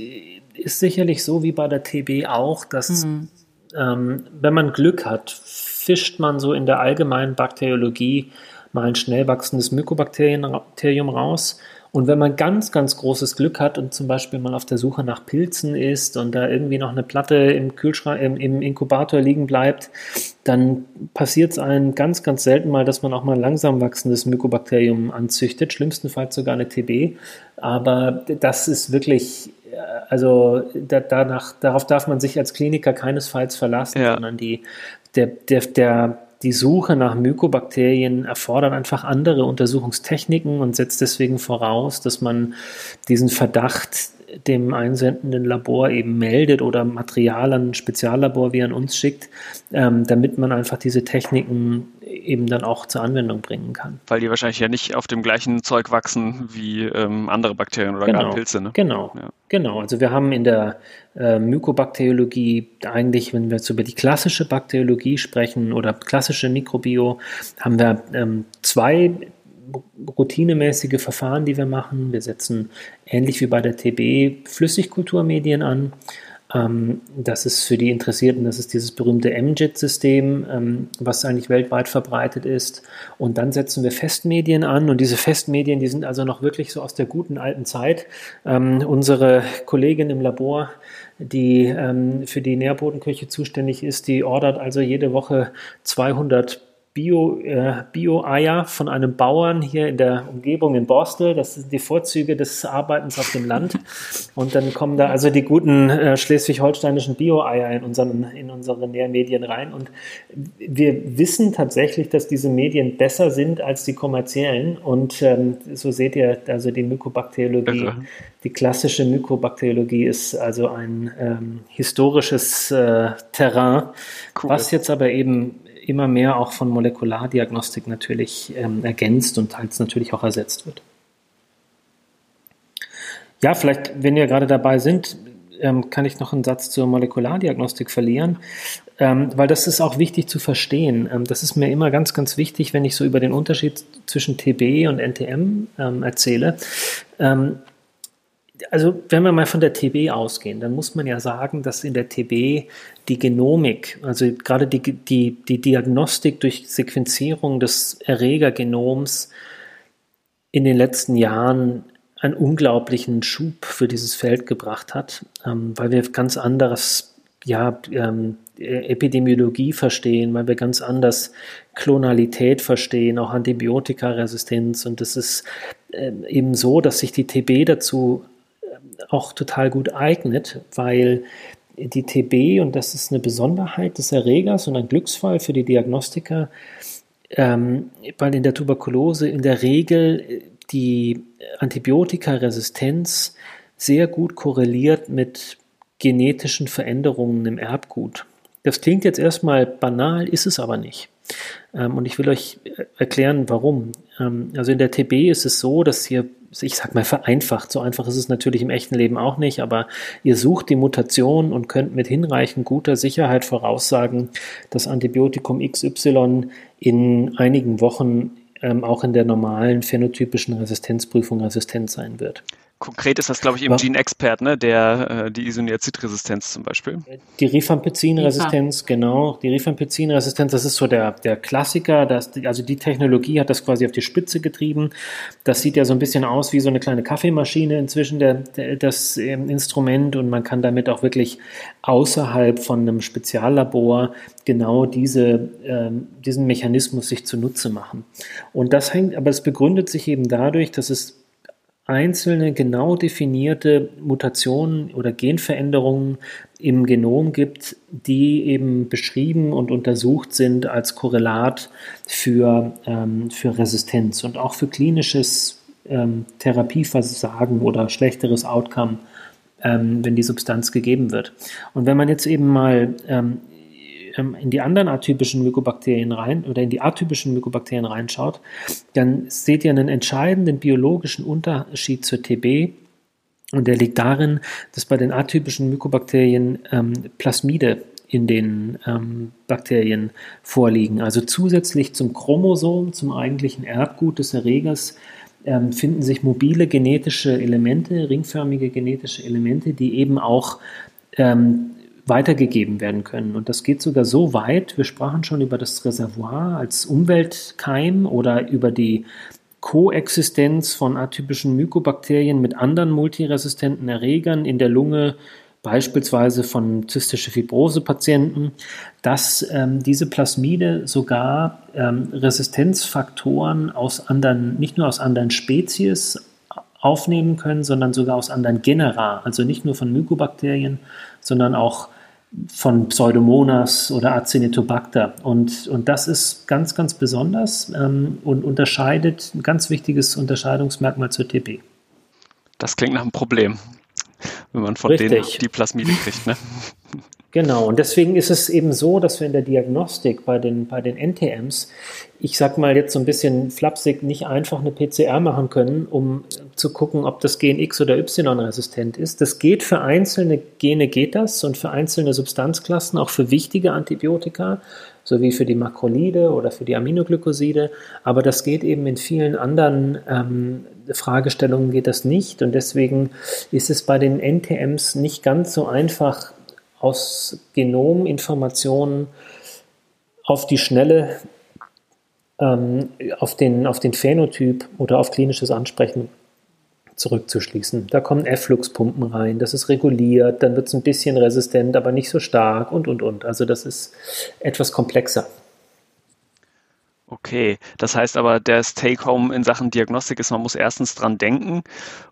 ist sicherlich so wie bei der TB auch, dass mhm ähm, wenn man Glück hat, fischt man so in der allgemeinen Bakteriologie mal ein schnell wachsendes Mykobakterium raus Und wenn man ganz, ganz großes Glück hat und zum Beispiel mal auf der Suche nach Pilzen ist und da irgendwie noch eine Platte im Kühlschrank, im, im Inkubator liegen bleibt, dann passiert es einem ganz, ganz selten mal, dass man auch mal ein langsam wachsendes Mykobakterium anzüchtet, schlimmstenfalls sogar eine TB. Aber das ist wirklich, äh, also da, danach, darauf darf man sich als Kliniker keinesfalls verlassen, ja. sondern die, der, der, der die Suche nach Mykobakterien erfordert einfach andere Untersuchungstechniken und setzt deswegen voraus, dass man diesen Verdacht dem einsendenden Labor eben meldet oder Material an ein Speziallabor wie an uns schickt, ähm, damit man einfach diese Techniken eben dann auch zur Anwendung bringen kann. Weil die wahrscheinlich ja nicht auf dem gleichen Zeug wachsen wie ähm, andere Bakterien oder genau, gar Pilze. Ne? Genau, ja. genau. Also wir haben in der äh, Mykobakteriologie eigentlich, wenn wir jetzt über die klassische Bakteriologie sprechen oder klassische Mikrobio, haben wir ähm, zwei routinemäßige Verfahren, die wir machen. Wir setzen ähnlich wie bei der TB Flüssigkulturmedien an. Ähm, das ist für die Interessierten, das ist dieses berühmte MJIT-System, ähm, was eigentlich weltweit verbreitet ist. Und dann setzen wir Festmedien an. Und diese Festmedien, die sind also noch wirklich so aus der guten alten Zeit. Ähm, unsere Kollegin im Labor, die für die Nährbodenküche zuständig ist, die ordert also jede Woche 200 Bio, äh, Bio-Eier von einem Bauern hier in der Umgebung in Borstel. Das sind die Vorzüge des Arbeitens auf dem Land. [LAUGHS] Und dann kommen da also die guten äh, schleswig-holsteinischen Bio-Eier in, unseren, in unsere Nährmedien rein. Und wir wissen tatsächlich, dass diese Medien besser sind als die kommerziellen. Und ähm, so seht ihr, also die Mykobakteriologie, okay. die klassische Mykobakteriologie ist also ein ähm, historisches äh, Terrain, cool. was jetzt aber eben immer mehr auch von Molekulardiagnostik natürlich ähm, ergänzt und teils natürlich auch ersetzt wird. Ja, vielleicht, wenn wir gerade dabei sind, ähm, kann ich noch einen Satz zur Molekulardiagnostik verlieren, ähm, weil das ist auch wichtig zu verstehen. Ähm, das ist mir immer ganz, ganz wichtig, wenn ich so über den Unterschied zwischen TB und NTM ähm, erzähle. Ähm, also wenn wir mal von der TB ausgehen, dann muss man ja sagen, dass in der TB die Genomik, also gerade die, die, die Diagnostik durch Sequenzierung des Erregergenoms in den letzten Jahren einen unglaublichen Schub für dieses Feld gebracht hat, ähm, weil wir ganz anderes ja, ähm, Epidemiologie verstehen, weil wir ganz anders Klonalität verstehen, auch Antibiotikaresistenz. Und es ist äh, eben so, dass sich die TB dazu auch total gut eignet, weil die TB, und das ist eine Besonderheit des Erregers und ein Glücksfall für die Diagnostiker, ähm, weil in der Tuberkulose in der Regel die Antibiotikaresistenz sehr gut korreliert mit genetischen Veränderungen im Erbgut. Das klingt jetzt erstmal banal, ist es aber nicht. Ähm, und ich will euch erklären, warum. Ähm, also in der TB ist es so, dass ihr ich sag mal vereinfacht, so einfach ist es natürlich im echten Leben auch nicht, aber ihr sucht die Mutation und könnt mit hinreichend guter Sicherheit voraussagen, dass Antibiotikum XY in einigen Wochen ähm, auch in der normalen phänotypischen Resistenzprüfung resistent sein wird. Konkret ist das, glaube ich, eben Gene Expert, ne? der, äh, die Isoniazid-Resistenz zum Beispiel. Die Rifampicin-Resistenz, genau. Die Rifampicin-Resistenz, das ist so der, der Klassiker. Das, also die Technologie hat das quasi auf die Spitze getrieben. Das sieht ja so ein bisschen aus wie so eine kleine Kaffeemaschine inzwischen, der, der, das ähm, Instrument. Und man kann damit auch wirklich außerhalb von einem Speziallabor genau diese, ähm, diesen Mechanismus sich zunutze machen. Und das hängt, aber es begründet sich eben dadurch, dass es einzelne genau definierte Mutationen oder Genveränderungen im Genom gibt, die eben beschrieben und untersucht sind als Korrelat für, ähm, für Resistenz und auch für klinisches ähm, Therapieversagen oder schlechteres Outcome, ähm, wenn die Substanz gegeben wird. Und wenn man jetzt eben mal ähm, in die anderen atypischen Mykobakterien rein oder in die atypischen Mykobakterien reinschaut, dann seht ihr einen entscheidenden biologischen Unterschied zur TB. Und der liegt darin, dass bei den atypischen Mykobakterien ähm, Plasmide in den ähm, Bakterien vorliegen. Also zusätzlich zum Chromosom, zum eigentlichen Erbgut des Erregers, ähm, finden sich mobile genetische Elemente, ringförmige genetische Elemente, die eben auch ähm, weitergegeben werden können. Und das geht sogar so weit, wir sprachen schon über das Reservoir als Umweltkeim oder über die Koexistenz von atypischen Mykobakterien mit anderen multiresistenten Erregern in der Lunge, beispielsweise von zystische Fibrose-Patienten, dass ähm, diese Plasmide sogar ähm, Resistenzfaktoren aus anderen, nicht nur aus anderen Spezies aufnehmen können, sondern sogar aus anderen Genera, also nicht nur von Mykobakterien, sondern auch von Pseudomonas oder Acinetobacter. Und, und das ist ganz, ganz besonders ähm, und unterscheidet ein ganz wichtiges Unterscheidungsmerkmal zur TB. Das klingt nach einem Problem, wenn man von Richtig. denen die Plasmide kriegt. Ne? [LAUGHS] Genau, und deswegen ist es eben so, dass wir in der Diagnostik bei den, bei den NTMs, ich sag mal jetzt so ein bisschen flapsig, nicht einfach eine PCR machen können, um zu gucken, ob das Gen X oder Y resistent ist. Das geht für einzelne Gene geht das und für einzelne Substanzklassen, auch für wichtige Antibiotika, sowie für die Makrolide oder für die Aminoglycoside. Aber das geht eben in vielen anderen ähm, Fragestellungen geht das nicht. Und deswegen ist es bei den NTMs nicht ganz so einfach, aus Genominformationen auf die Schnelle ähm, auf, den, auf den Phänotyp oder auf klinisches Ansprechen zurückzuschließen. Da kommen Effluxpumpen rein, das ist reguliert, dann wird es ein bisschen resistent, aber nicht so stark und, und, und. Also das ist etwas komplexer. Okay, das heißt aber, der Take-Home in Sachen Diagnostik ist, man muss erstens dran denken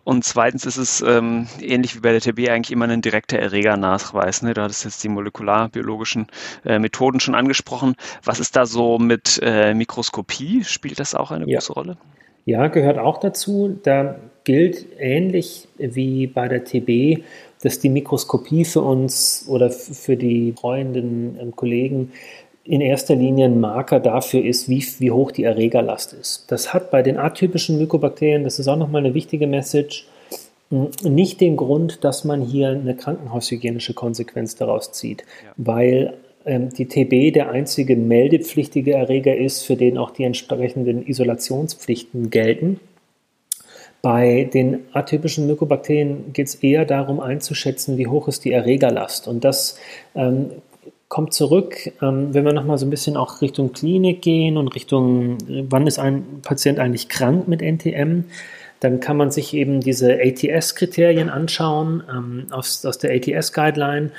und zweitens ist es ähm, ähnlich wie bei der TB eigentlich immer ein direkter Erregernachweis. Ne? Du hattest jetzt die molekularbiologischen äh, Methoden schon angesprochen. Was ist da so mit äh, Mikroskopie? Spielt das auch eine ja. große Rolle? Ja, gehört auch dazu. Da gilt ähnlich wie bei der TB, dass die Mikroskopie für uns oder für die treuenden Kollegen in erster Linie ein Marker dafür ist, wie, wie hoch die Erregerlast ist. Das hat bei den atypischen Mykobakterien, das ist auch nochmal eine wichtige Message, nicht den Grund, dass man hier eine krankenhaushygienische Konsequenz daraus zieht, ja. weil ähm, die TB der einzige meldepflichtige Erreger ist, für den auch die entsprechenden Isolationspflichten gelten. Bei den atypischen Mykobakterien geht es eher darum einzuschätzen, wie hoch ist die Erregerlast. Und das ähm, kommt zurück, ähm, wenn wir nochmal so ein bisschen auch Richtung Klinik gehen und Richtung, wann ist ein Patient eigentlich krank mit NTM, dann kann man sich eben diese ATS-Kriterien anschauen ähm, aus, aus der ATS-Guideline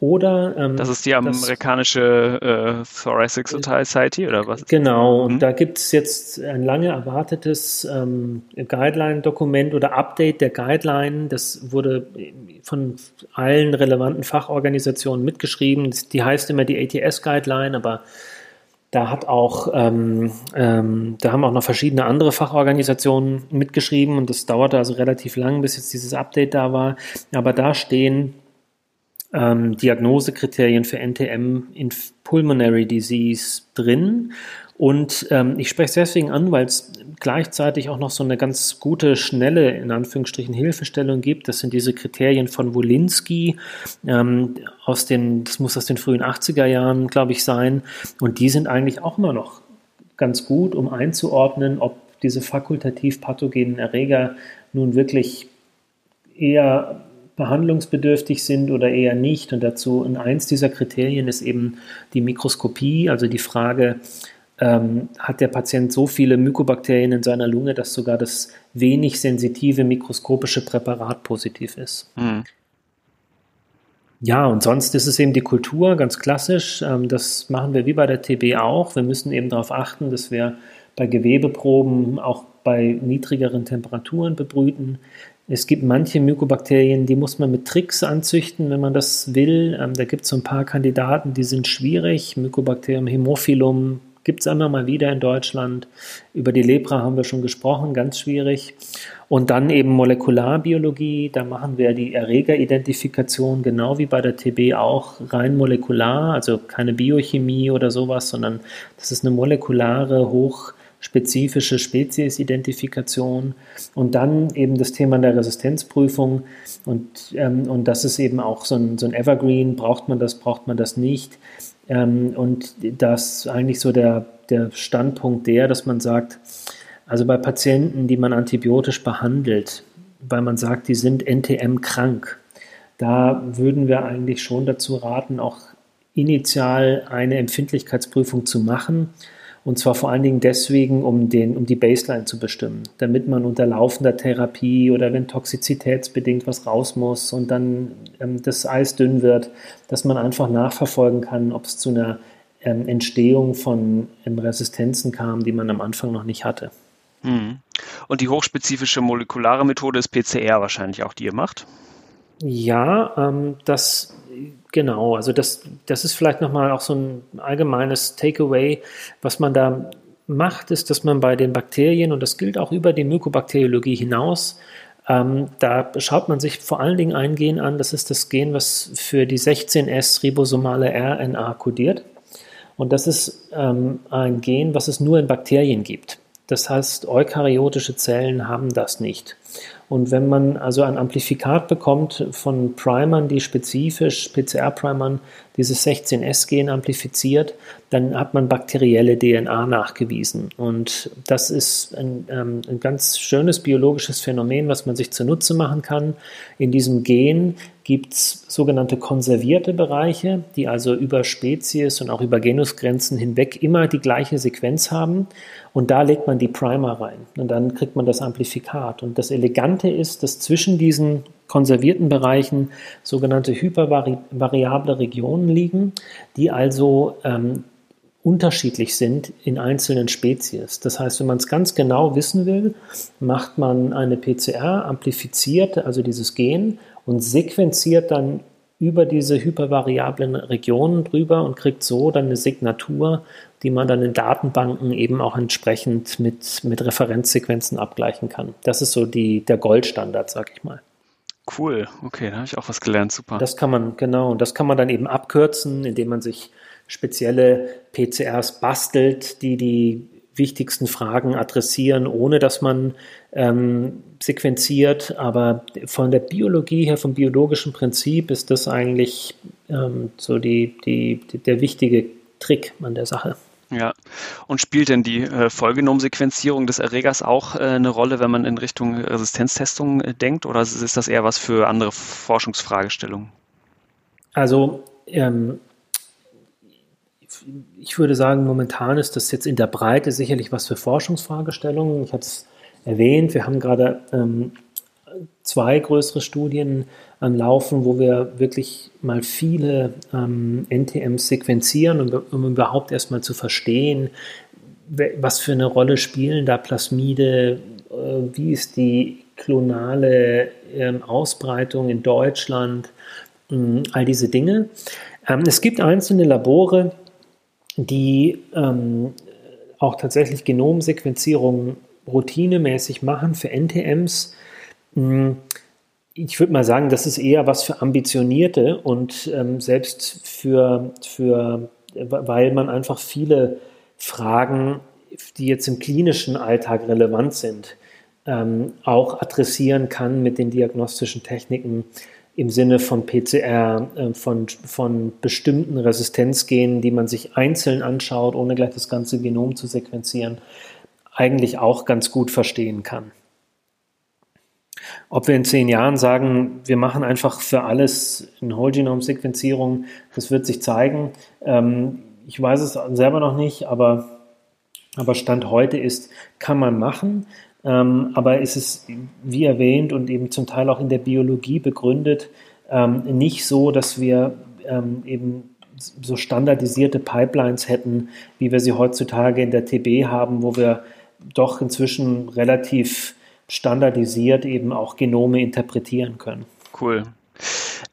oder ähm, das ist die amerikanische äh, Thoracic Society oder was? Genau, und mhm. da gibt es jetzt ein lange erwartetes ähm, Guideline-Dokument oder Update der Guideline. Das wurde von allen relevanten Fachorganisationen mitgeschrieben. Die heißt immer die ATS-Guideline, aber da hat auch, ähm, ähm, da haben auch noch verschiedene andere Fachorganisationen mitgeschrieben und das dauerte also relativ lang, bis jetzt dieses Update da war. Aber da stehen ähm, Diagnosekriterien für NTM in Pulmonary Disease drin. Und ähm, ich spreche es deswegen an, weil es gleichzeitig auch noch so eine ganz gute, schnelle, in Anführungsstrichen, Hilfestellung gibt. Das sind diese Kriterien von Wolinski, ähm, aus den, das muss aus den frühen 80er Jahren, glaube ich, sein. Und die sind eigentlich auch immer noch ganz gut, um einzuordnen, ob diese fakultativ pathogenen Erreger nun wirklich eher behandlungsbedürftig sind oder eher nicht. Und dazu und eins dieser Kriterien ist eben die Mikroskopie, also die Frage, ähm, hat der Patient so viele Mykobakterien in seiner Lunge, dass sogar das wenig sensitive mikroskopische Präparat positiv ist. Mhm. Ja, und sonst ist es eben die Kultur, ganz klassisch. Ähm, das machen wir wie bei der TB auch. Wir müssen eben darauf achten, dass wir bei Gewebeproben auch bei niedrigeren Temperaturen bebrüten. Es gibt manche Mykobakterien, die muss man mit Tricks anzüchten, wenn man das will. Ähm, da gibt es so ein paar Kandidaten, die sind schwierig. Mycobacterium haemophilum gibt es immer mal wieder in Deutschland. Über die Lepra haben wir schon gesprochen, ganz schwierig. Und dann eben Molekularbiologie, da machen wir die Erregeridentifikation genau wie bei der TB auch rein molekular, also keine Biochemie oder sowas, sondern das ist eine molekulare, hoch spezifische Speziesidentifikation und dann eben das Thema der Resistenzprüfung. Und, ähm, und das ist eben auch so ein, so ein Evergreen, braucht man das, braucht man das nicht? Ähm, und das eigentlich so der, der Standpunkt der, dass man sagt, also bei Patienten, die man antibiotisch behandelt, weil man sagt, die sind NTM krank, da würden wir eigentlich schon dazu raten, auch initial eine Empfindlichkeitsprüfung zu machen Und zwar vor allen Dingen deswegen, um, den, um die Baseline zu bestimmen, damit man unter laufender Therapie oder wenn toxizitätsbedingt was raus muss und dann ähm, das Eis dünn wird, dass man einfach nachverfolgen kann, ob es zu einer ähm, Entstehung von ähm, Resistenzen kam, die man am Anfang noch nicht hatte. Hm. Und die hochspezifische molekulare Methode ist PCR wahrscheinlich auch, die ihr macht? Ja, ähm, das genau. Also das, das ist vielleicht nochmal auch so ein allgemeines Takeaway, was man da macht, ist, dass man bei den Bakterien, und das gilt auch über die Mykobakteriologie hinaus, ähm, da schaut man sich vor allen Dingen ein Gen an, das ist das Gen, was für die 16S ribosomale RNA kodiert. Und das ist ähm, ein Gen, was es nur in Bakterien gibt. Das heißt, eukaryotische Zellen haben das nicht. Und wenn man also ein Amplifikat bekommt von Primern, die spezifisch, PCR-Primern, dieses 16S-Gen amplifiziert, dann hat man bakterielle DNA nachgewiesen. Und das ist ein, ähm, ein ganz schönes biologisches Phänomen, was man sich zunutze machen kann. In diesem Gen gibt es sogenannte konservierte Bereiche, die also über Spezies und auch über Genusgrenzen hinweg immer die gleiche Sequenz haben. Und da legt man die Primer rein und dann kriegt man das Amplifikat. Und das Elegante ist, dass zwischen diesen konservierten Bereichen sogenannte hypervariable Regionen liegen, die also ähm, unterschiedlich sind in einzelnen Spezies. Das heißt, wenn man es ganz genau wissen will, macht man eine PCR, amplifiziert also dieses Gen und sequenziert dann über diese hypervariablen Regionen drüber und kriegt so dann eine Signatur, die man dann in Datenbanken eben auch entsprechend mit, mit Referenzsequenzen abgleichen kann. Das ist so die, der Goldstandard, sag ich mal. Cool, okay, da habe ich auch was gelernt, super. Das kann man, genau, und das kann man dann eben abkürzen, indem man sich spezielle PCRs bastelt, die die wichtigsten Fragen adressieren, ohne dass man ähm, sequenziert. Aber von der Biologie her, vom biologischen Prinzip ist das eigentlich ähm, so die, die, die, der wichtige Trick an der Sache. Ja, und spielt denn die äh, Vollgenomsequenzierung des Erregers auch äh, eine Rolle, wenn man in Richtung Resistenztestung äh, denkt, oder ist das eher was für andere Forschungsfragestellungen? Also ähm, ich würde sagen, momentan ist das jetzt in der Breite sicherlich was für Forschungsfragestellungen. Ich hatte es erwähnt, wir haben gerade ähm, zwei größere Studien am Laufen, wo wir wirklich mal viele ähm, NTMs sequenzieren, um, um überhaupt erstmal zu verstehen, was für eine Rolle spielen da Plasmide, äh, wie ist die klonale ähm, Ausbreitung in Deutschland, äh, all diese Dinge. Ähm, es gibt einzelne Labore, die ähm, auch tatsächlich Genomsequenzierung routinemäßig machen für NTMs. Hm, ich würde mal sagen, das ist eher was für Ambitionierte und ähm, selbst für, für, weil man einfach viele Fragen, die jetzt im klinischen Alltag relevant sind, ähm, auch adressieren kann mit den diagnostischen Techniken, im Sinne von PCR, äh, von, von bestimmten Resistenzgenen, die man sich einzeln anschaut, ohne gleich das ganze Genom zu sequenzieren, eigentlich auch ganz gut verstehen kann. Ob wir in zehn Jahren sagen, wir machen einfach für alles eine Whole-Genome-Sequenzierung, das wird sich zeigen. Ähm, ich weiß es selber noch nicht, aber, aber Stand heute ist, kann man machen. Ähm, aber ist es, wie erwähnt und eben zum Teil auch in der Biologie begründet, ähm, nicht so, dass wir ähm, eben so standardisierte Pipelines hätten, wie wir sie heutzutage in der TB haben, wo wir doch inzwischen relativ standardisiert eben auch Genome interpretieren können. Cool.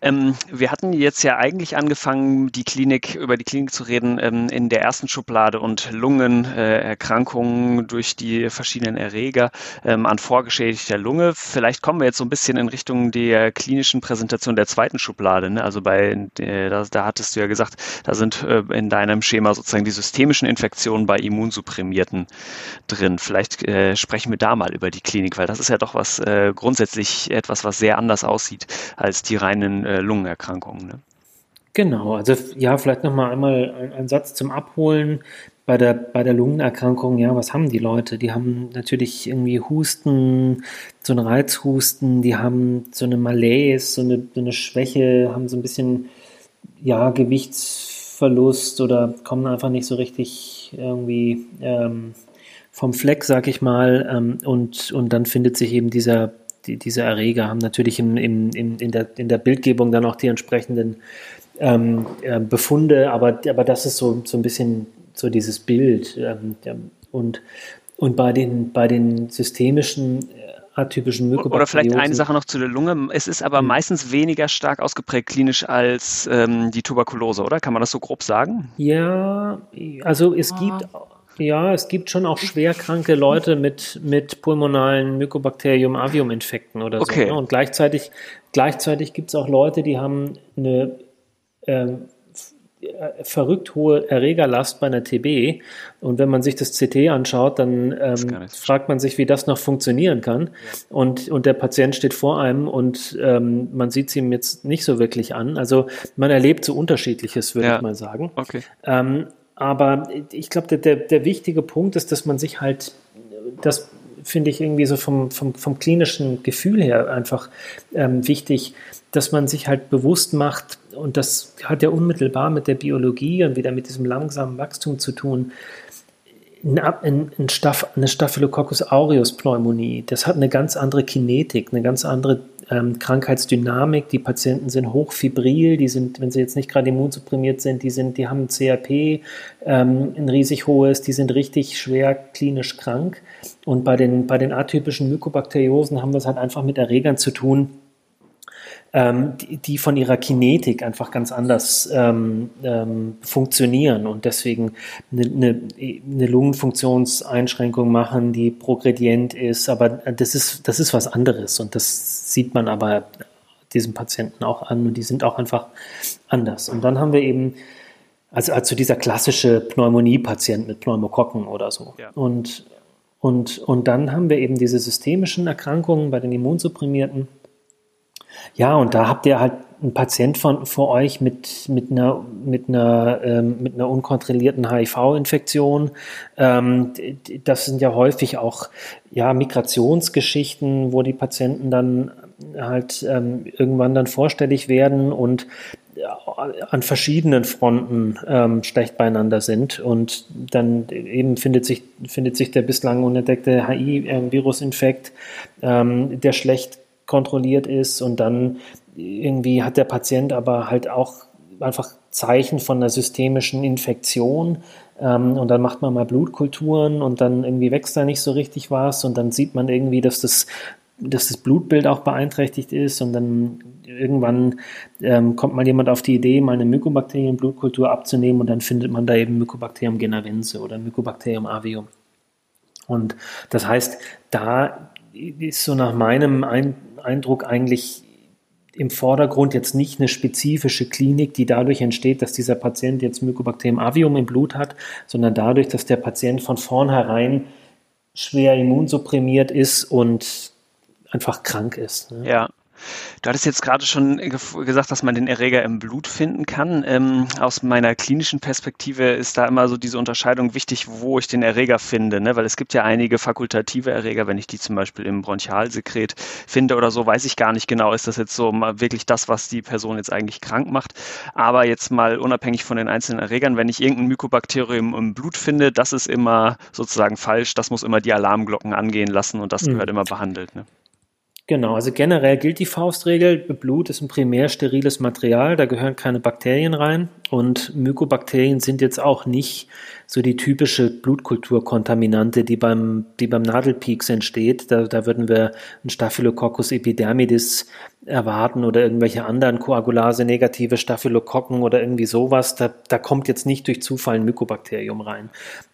Ähm, wir hatten jetzt ja eigentlich angefangen, die Klinik, über die Klinik zu reden, ähm, in der ersten Schublade und Lungenerkrankungen äh, durch die verschiedenen Erreger ähm, an vorgeschädigter Lunge. Vielleicht kommen wir jetzt so ein bisschen in Richtung der klinischen Präsentation der zweiten Schublade. Ne? Also bei, äh, da, da, hattest du ja gesagt, da sind äh, in deinem Schema sozusagen die systemischen Infektionen bei Immunsupprimierten drin. Vielleicht äh, sprechen wir da mal über die Klinik, weil das ist ja doch was äh, grundsätzlich etwas, was sehr anders aussieht als die reinen äh, Lungenerkrankungen. Ne? Genau, also ja, vielleicht nochmal einmal ein, ein, Satz zum Abholen. Bei der, bei der Lungenerkrankung, ja, was haben die Leute? Die haben natürlich irgendwie Husten, so einen Reizhusten, die haben so eine Malaise, so eine, so eine Schwäche, haben so ein bisschen, ja, Gewichtsverlust oder kommen einfach nicht so richtig irgendwie ähm, vom Fleck, sag ich mal, ähm, und, und dann findet sich eben dieser, die, diese Erreger, haben natürlich im, im, im, in, der, in der Bildgebung dann auch die entsprechenden ähm, äh, Befunde, aber, aber das ist so, so ein bisschen so dieses Bild. Ähm, und, und bei den, bei den systemischen äh, atypischen Mykobakteriosen. Oder vielleicht eine Sache noch zu der Lunge. Es ist aber mhm. meistens weniger stark ausgeprägt klinisch als ähm, die Tuberkulose, oder? Kann man das so grob sagen? Ja, also es oh. gibt ja, es gibt schon auch schwerkranke Leute mit, mit pulmonalen Mycobacterium avium Infekten oder okay. so. Ne? Und gleichzeitig, gleichzeitig gibt es auch Leute, die haben eine ähm, äh, verrückt hohe Erregerlast bei einer TB. Und wenn man sich das CT anschaut, dann ähm, fragt man sich, wie das noch funktionieren kann. Und, und der Patient steht vor einem und ähm, man sieht es ihm jetzt nicht so wirklich an. Also man erlebt so unterschiedliches, würde ja. ich mal sagen. Okay. Ähm, aber ich glaube, der, der wichtige Punkt ist, dass man sich halt, das finde ich irgendwie so vom, vom, vom klinischen Gefühl her einfach ähm, wichtig, dass man sich halt bewusst macht, und das hat ja unmittelbar mit der Biologie und wieder mit diesem langsamen Wachstum zu tun, eine Staphylococcus aureus Pneumonie, das hat eine ganz andere Kinetik, eine ganz andere ähm, Krankheitsdynamik. Die Patienten sind hochfibril, die sind, wenn sie jetzt nicht gerade immunsupprimiert sind, die sind, die haben ein CRP, ähm, ein riesig hohes, die sind richtig schwer klinisch krank. Und bei den, bei den atypischen Mykobakteriosen haben wir es halt einfach mit Erregern zu tun, ähm, die, die, von ihrer Kinetik einfach ganz anders ähm, ähm, funktionieren und deswegen eine, eine, eine, Lungenfunktionseinschränkung machen, die progredient ist. Aber das ist, das ist was anderes und das sieht man aber diesen Patienten auch an und die sind auch einfach anders. Und dann haben wir eben also, also dieser klassische Pneumonie-Patient mit Pneumokokken oder so. Ja. Und, und, und dann haben wir eben diese systemischen Erkrankungen bei den Immunsupprimierten ja, und da habt ihr halt einen Patient von, vor euch mit, mit einer, mit einer, ähm, mit einer unkontrollierten HIV-Infektion. Ähm, das sind ja häufig auch ja, Migrationsgeschichten, wo die Patienten dann halt ähm, irgendwann dann vorstellig werden und an verschiedenen Fronten ähm, schlecht beieinander sind. Und dann eben findet sich, findet sich der bislang unentdeckte HI-Virusinfekt, ähm, der schlecht kontrolliert ist und dann irgendwie hat der Patient aber halt auch einfach Zeichen von einer systemischen Infektion ähm, und dann macht man mal Blutkulturen und dann irgendwie wächst da nicht so richtig was und dann sieht man irgendwie, dass das dass das Blutbild auch beeinträchtigt ist und dann irgendwann ähm, kommt mal jemand auf die Idee, mal eine Mykobakterien-Blutkultur abzunehmen und dann findet man da eben Mycobacterium genavense oder Mycobacterium avium. Und das heißt, da ist so nach meinem Ein Eindruck eigentlich im Vordergrund jetzt nicht eine spezifische Klinik, die dadurch entsteht, dass dieser Patient jetzt Mycobacterium avium im Blut hat, sondern dadurch, dass der Patient von vornherein schwer immunsupprimiert ist und einfach krank ist. Ne? Ja, Du hattest jetzt gerade schon gesagt, dass man den Erreger im Blut finden kann. Ähm, aus meiner klinischen Perspektive ist da immer so diese Unterscheidung wichtig, wo ich den Erreger finde, ne? weil es gibt ja einige fakultative Erreger, wenn ich die zum Beispiel im Bronchialsekret finde oder so, weiß ich gar nicht genau, ist das jetzt so wirklich das, was die Person jetzt eigentlich krank macht. Aber jetzt mal unabhängig von den einzelnen Erregern, wenn ich irgendein Mykobakterium im Blut finde, das ist immer sozusagen falsch, das muss immer die Alarmglocken angehen lassen und das mhm. gehört immer behandelt. Ne? Genau, also generell gilt die Faustregel, Blut ist ein primär steriles Material, da gehören keine Bakterien rein und Mykobakterien sind jetzt auch nicht so die typische Blutkulturkontaminante, die beim, die beim Nadelpieks entsteht. Da, da würden wir ein Staphylococcus epidermidis erwarten oder irgendwelche anderen Koagulase-negative Staphylokokken oder irgendwie sowas. Da, da kommt jetzt nicht durch Zufall ein Mykobakterium rein.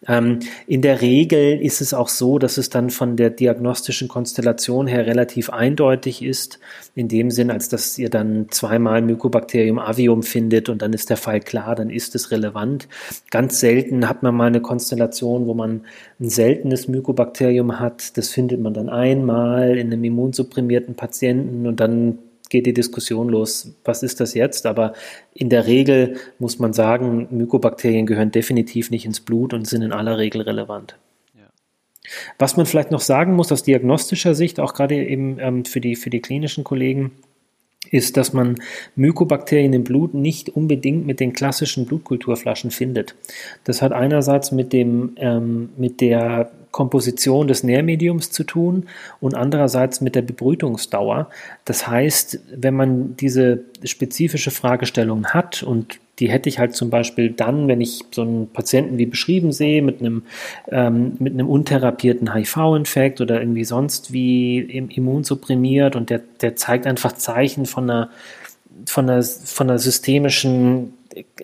Ähm, in der Regel ist es auch so, dass es dann von der diagnostischen Konstellation her relativ eindeutig ist, in dem Sinn, als dass ihr dann zweimal Mykobakterium avium findet und dann ist der Fall klar, dann ist es relevant. Ganz selten hat man mal eine Konstellation, wo man ein seltenes Mykobakterium hat. Das findet man dann einmal in einem immunsupprimierten Patienten und dann geht die Diskussion los, was ist das jetzt? Aber in der Regel muss man sagen, Mykobakterien gehören definitiv nicht ins Blut und sind in aller Regel relevant. Was man vielleicht noch sagen muss aus diagnostischer Sicht, auch gerade eben ähm, für, die, für die klinischen Kollegen, ist, dass man Mykobakterien im Blut nicht unbedingt mit den klassischen Blutkulturflaschen findet. Das hat einerseits mit, dem, ähm, mit der Komposition des Nährmediums zu tun und andererseits mit der Bebrütungsdauer. Das heißt, wenn man diese spezifische Fragestellung hat und die hätte ich halt zum Beispiel dann, wenn ich so einen Patienten wie beschrieben sehe, mit einem, ähm, mit einem untherapierten HIV-Infekt oder irgendwie sonst wie immunsupprimiert und der, der zeigt einfach Zeichen von einer, von einer, von einer systemischen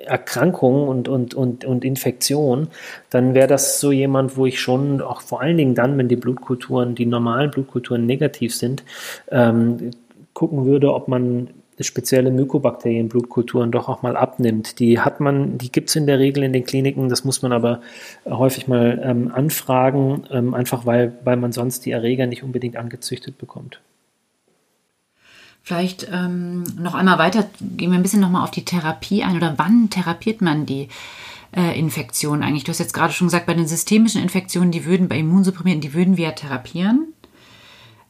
Erkrankung und, und, und, und Infektion, dann wäre das so jemand, wo ich schon auch vor allen Dingen dann, wenn die Blutkulturen, die normalen Blutkulturen negativ sind, ähm, gucken würde, ob man spezielle Mykobakterienblutkulturen doch auch mal abnimmt. Die hat man, die gibt es in der Regel in den Kliniken, das muss man aber häufig mal ähm, anfragen, ähm, einfach weil, weil man sonst die Erreger nicht unbedingt angezüchtet bekommt. Vielleicht ähm, noch einmal weiter, gehen wir ein bisschen nochmal auf die Therapie ein oder wann therapiert man die äh, Infektion eigentlich? Du hast jetzt gerade schon gesagt, bei den systemischen Infektionen, die würden bei Immunsupprimierten, die würden wir ja therapieren.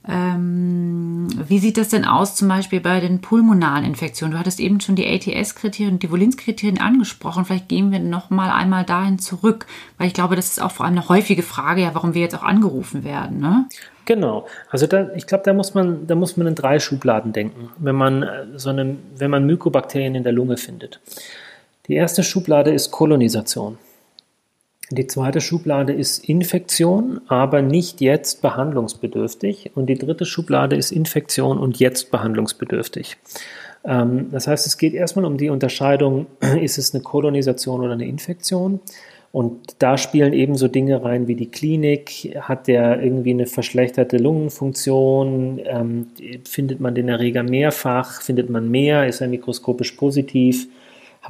Ähm, wie sieht das denn aus, zum Beispiel bei den pulmonalen Infektionen? Du hattest eben schon die ATS-Kriterien und die Volins-Kriterien angesprochen. Vielleicht gehen wir noch mal einmal dahin zurück, weil ich glaube, das ist auch vor allem eine häufige Frage, ja, warum wir jetzt auch angerufen werden. Ne? Genau. Also da, ich glaube, da muss man, da muss man in drei Schubladen denken, wenn man äh, so eine, wenn man Mykobakterien in der Lunge findet. Die erste Schublade ist Kolonisation. Die zweite Schublade ist Infektion, aber nicht jetzt behandlungsbedürftig. Und die dritte Schublade ist Infektion und jetzt behandlungsbedürftig. Ähm, das heißt, es geht erstmal um die Unterscheidung, [CLEARS THROAT] ist es eine Kolonisation oder eine Infektion? Und da spielen ebenso Dinge rein wie die Klinik. Hat der irgendwie eine verschlechterte Lungenfunktion? Ähm, findet man den Erreger mehrfach? Findet man mehr? Ist er mikroskopisch positiv?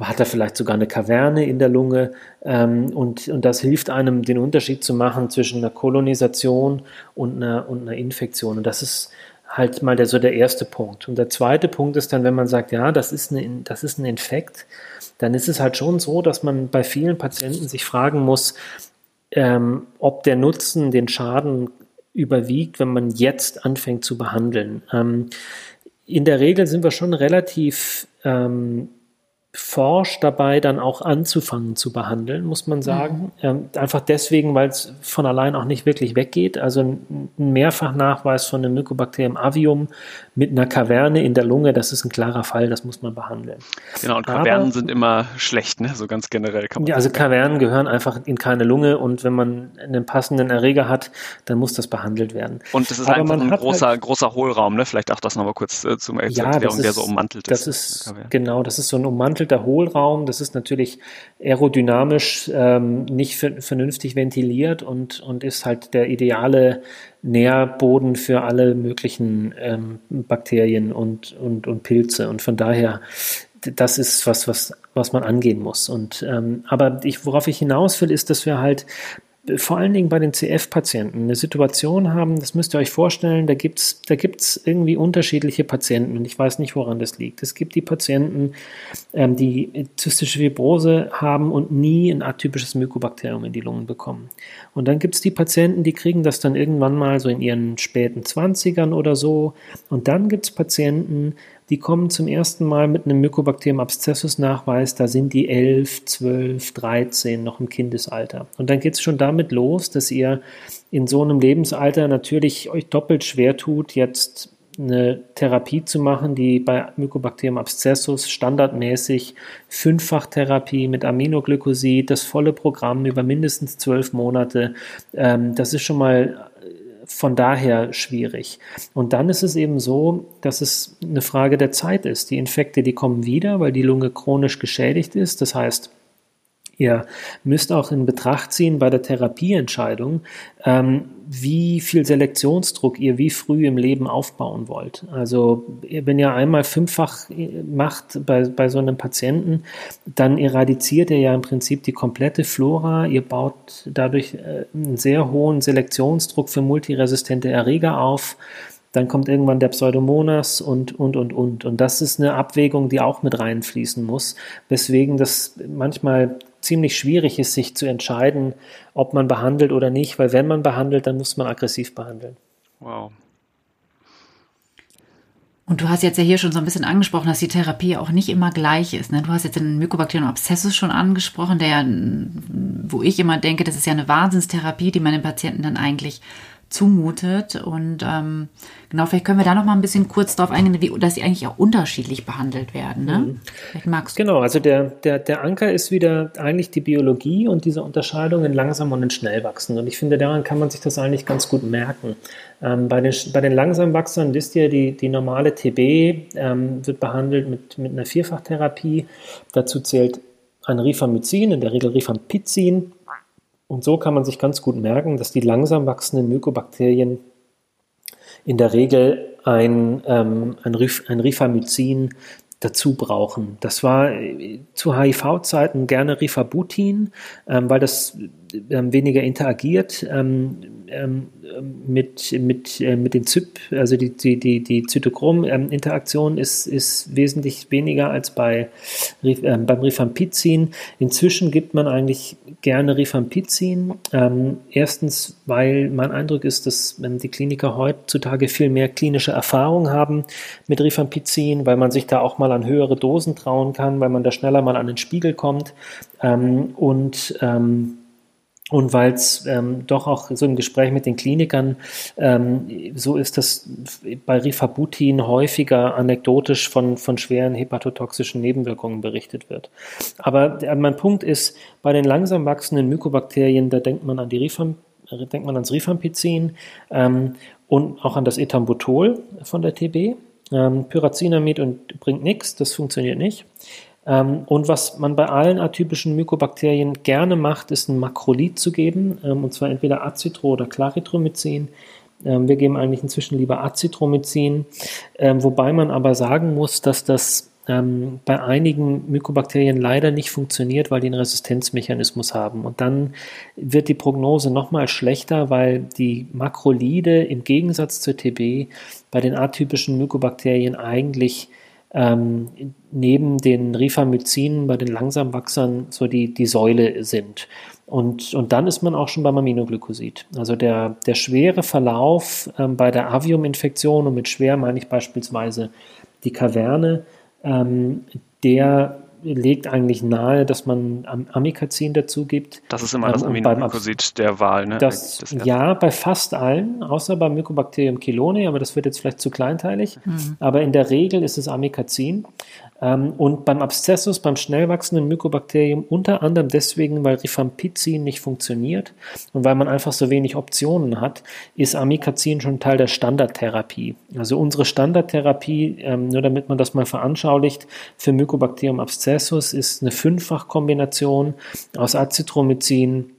Aber hat er vielleicht sogar eine Kaverne in der Lunge ähm, und, und das hilft einem, den Unterschied zu machen zwischen einer Kolonisation und einer, und einer Infektion. Und das ist halt mal der, so der erste Punkt. Und der zweite Punkt ist dann, wenn man sagt, ja, das ist, eine, das ist ein Infekt, dann ist es halt schon so, dass man bei vielen Patienten sich fragen muss, ähm, ob der Nutzen den Schaden überwiegt, wenn man jetzt anfängt zu behandeln. Ähm, in der Regel sind wir schon relativ ähm, forscht dabei, dann auch anzufangen zu behandeln, muss man sagen. Mhm. Ähm, einfach deswegen, weil es von allein auch nicht wirklich weggeht. Also ein Mehrfachnachweis von einem Mycobacterium avium mit einer Kaverne in der Lunge, das ist ein klarer Fall, das muss man behandeln. Genau, und Kavernen Aber, sind immer schlecht, ne? so ganz generell kann man Ja, also Kavernen gehören einfach in keine Lunge und wenn man einen passenden Erreger hat, dann muss das behandelt werden. Und das ist Aber einfach ein großer, halt, großer Hohlraum, ne? vielleicht auch das nochmal kurz äh, zum ja, Erklärung, ist, der so ummantelt ist. Das ist, genau, das ist so ein ummantelter ummantelter Hohlraum. Das ist natürlich aerodynamisch ähm, nicht vernünftig ventiliert und, und ist halt der ideale Nährboden für alle möglichen ähm, Bakterien und, und, und Pilze. Und von daher, das ist was, was, was man angehen muss. Und ähm, aber ich, worauf ich hinaus will, ist, dass wir halt vor allen Dingen bei den CF-Patienten eine Situation haben, das müsst ihr euch vorstellen, da gibt es da gibt's irgendwie unterschiedliche Patienten und ich weiß nicht, woran das liegt. Es gibt die Patienten, ähm, die zystische Fibrose haben und nie ein atypisches Mykobakterium in die Lungen bekommen. Und dann gibt es die Patienten, die kriegen das dann irgendwann mal so in ihren späten 20ern oder so. Und dann gibt es Patienten, die kommen zum ersten Mal mit einem Mycobacterium abscessus-Nachweis, da sind die 11, 12, 13 noch im Kindesalter. Und dann geht es schon damit los, dass ihr in so einem Lebensalter natürlich euch doppelt schwer tut, jetzt eine Therapie zu machen, die bei Mycobacterium abscessus standardmäßig Fünffachtherapie mit Aminoglycosid, das volle Programm über mindestens zwölf Monate, ähm, das ist schon mal von daher schwierig. Und dann ist es eben so, dass es eine Frage der Zeit ist. Die Infekte, die kommen wieder, weil die Lunge chronisch geschädigt ist. Das heißt, Ihr müsst auch in Betracht ziehen bei der Therapieentscheidung, ähm, wie viel Selektionsdruck ihr wie früh im Leben aufbauen wollt. Also wenn ihr einmal fünffach macht bei, bei so einem Patienten, dann eradiziert ihr ja im Prinzip die komplette Flora. Ihr baut dadurch äh, einen sehr hohen Selektionsdruck für multiresistente Erreger auf. Dann kommt irgendwann der Pseudomonas und, und, und, und. Und das ist eine Abwägung, die auch mit reinfließen muss, weswegen das manchmal ziemlich schwierig ist, sich zu entscheiden, ob man behandelt oder nicht, weil wenn man behandelt, dann muss man aggressiv behandeln. Wow. Und du hast jetzt ja hier schon so ein bisschen angesprochen, dass die Therapie auch nicht immer gleich ist. Ne? Du hast jetzt den Mycobacterium abscessus schon angesprochen, der, wo ich immer denke, das ist ja eine Wahnsinnstherapie, die man den Patienten dann eigentlich zumutet. Und ähm, genau, vielleicht können wir da noch mal ein bisschen kurz darauf eingehen, wie, dass sie eigentlich auch unterschiedlich behandelt werden. Ne? Mhm. Vielleicht magst du. Genau, also der, der, der Anker ist wieder eigentlich die Biologie und diese Unterscheidung in langsam und in schnell wachsen. Und ich finde, daran kann man sich das eigentlich ganz gut merken. Ähm, bei, den, bei den langsam wachsenden wisst ihr, die, die normale TB ähm, wird behandelt mit, mit einer Vierfachtherapie. Dazu zählt ein Rifamycin, in der Regel Rifampicin, und so kann man sich ganz gut merken, dass die langsam wachsenden Mykobakterien in der Regel ein, ähm, ein, Rif ein Rifamycin dazu brauchen. Das war äh, zu HIV-Zeiten gerne Rifabutin, ähm, weil das weniger interagiert. Ähm, ähm, mit, mit, äh, mit den ZYP, also die, die, die, die Zytochrom-Interaktion ist, ist wesentlich weniger als bei, beim Rifampicin. Inzwischen gibt man eigentlich gerne Rifampicin. Ähm, erstens, weil mein Eindruck ist, dass ähm, die Kliniker heutzutage viel mehr klinische Erfahrung haben mit Rifampicin, weil man sich da auch mal an höhere Dosen trauen kann, weil man da schneller mal an den Spiegel kommt. Ähm, und ähm, und weil es ähm, doch auch so im Gespräch mit den Klinikern ähm, so ist, dass bei Rifabutin häufiger anekdotisch von, von schweren hepatotoxischen Nebenwirkungen berichtet wird. Aber äh, mein Punkt ist, bei den langsam wachsenden Mykobakterien, da denkt man an die Rifam, denkt man ans Rifampicin ähm, und auch an das Ethambutol von der TB. Ähm, Pyrazinamid und bringt nichts, das funktioniert nicht. Ähm, und was man bei allen atypischen Mykobakterien gerne macht, ist ein Makrolid zu geben, ähm, und zwar entweder Acitro- oder Claritromycin. Ähm, wir geben eigentlich inzwischen lieber Acetromycin, wobei man aber sagen muss, dass das bei einigen Mykobakterien leider nicht funktioniert, weil die einen Resistenzmechanismus haben. Und dann wird die Prognose nochmal schlechter, weil die Makrolide im Gegensatz zur TB bei den atypischen Mykobakterien eigentlich ähm, neben den Rifamycinen bei den Langsamwachsern so die, die Säule sind. Und, und dann ist man auch schon beim Aminoglykosid. Also der, der schwere Verlauf ähm, bei der Avium-Infektion, und mit schwer meine ich beispielsweise die Kaverne, ähm, der legt eigentlich nahe, dass man Amikazin dazu gibt. Das ist immer ähm, das Aminoglykosid der Wahl, ne? Das, das ja, bei fast allen, außer beim Mycobacterium chelone, aber das wird jetzt vielleicht zu kleinteilig. Mhm. Aber in der Regel ist es Amikazin. Ähm, und beim Abszessus, beim schnell wachsenden Mykobakterium, unter anderem deswegen, weil Rifampicin nicht funktioniert und weil man einfach so wenig Optionen hat, ist Amikazin schon Teil der Standardtherapie. Also unsere Standardtherapie, ähm, nur damit man das mal veranschaulicht, für Mycobacterium abscessus ist eine Fünffachkombination aus Azithromycin,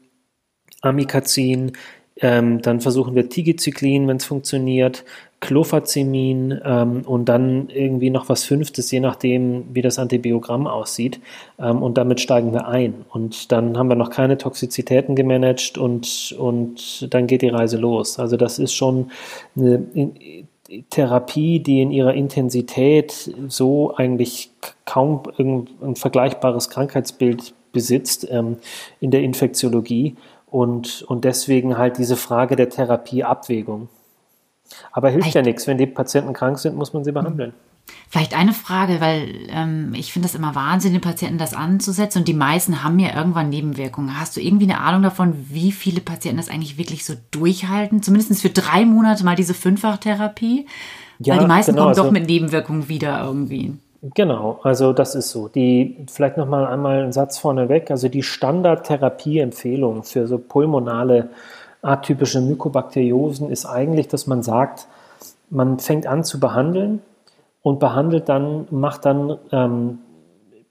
Amikazin, ähm, dann versuchen wir Tigecyclin, wenn es funktioniert, Clofazemin ähm, und dann irgendwie noch was Fünftes, je nachdem, wie das Antibiogramm aussieht. Ähm, und damit steigen wir ein. Und dann haben wir noch keine Toxizitäten gemanagt und, und dann geht die Reise los. Also das ist schon eine Therapie, die in ihrer Intensität so eigentlich kaum ein vergleichbares Krankheitsbild besitzt ähm, in der Infektiologie und, und deswegen halt diese Frage der Therapieabwägung. Aber hilft Vielleicht. ja nichts. Wenn die Patienten krank sind, muss man sie behandeln. Vielleicht eine Frage, weil ähm, ich finde es immer Wahnsinn, den Patienten das anzusetzen und die meisten haben ja irgendwann Nebenwirkungen. Hast du irgendwie eine Ahnung davon, wie viele Patienten das eigentlich wirklich so durchhalten? Zumindest für drei Monate mal diese Fünffachtherapie? Ja, weil die meisten genau, kommen doch also, mit Nebenwirkungen wieder irgendwie. Genau, also das ist so. Die, vielleicht nochmal einmal einen Satz vorneweg. Also die Standardtherapieempfehlung für so pulmonale atypische Mykobakteriosen ist eigentlich, dass man sagt, man fängt an zu behandeln und behandelt dann, macht dann ähm,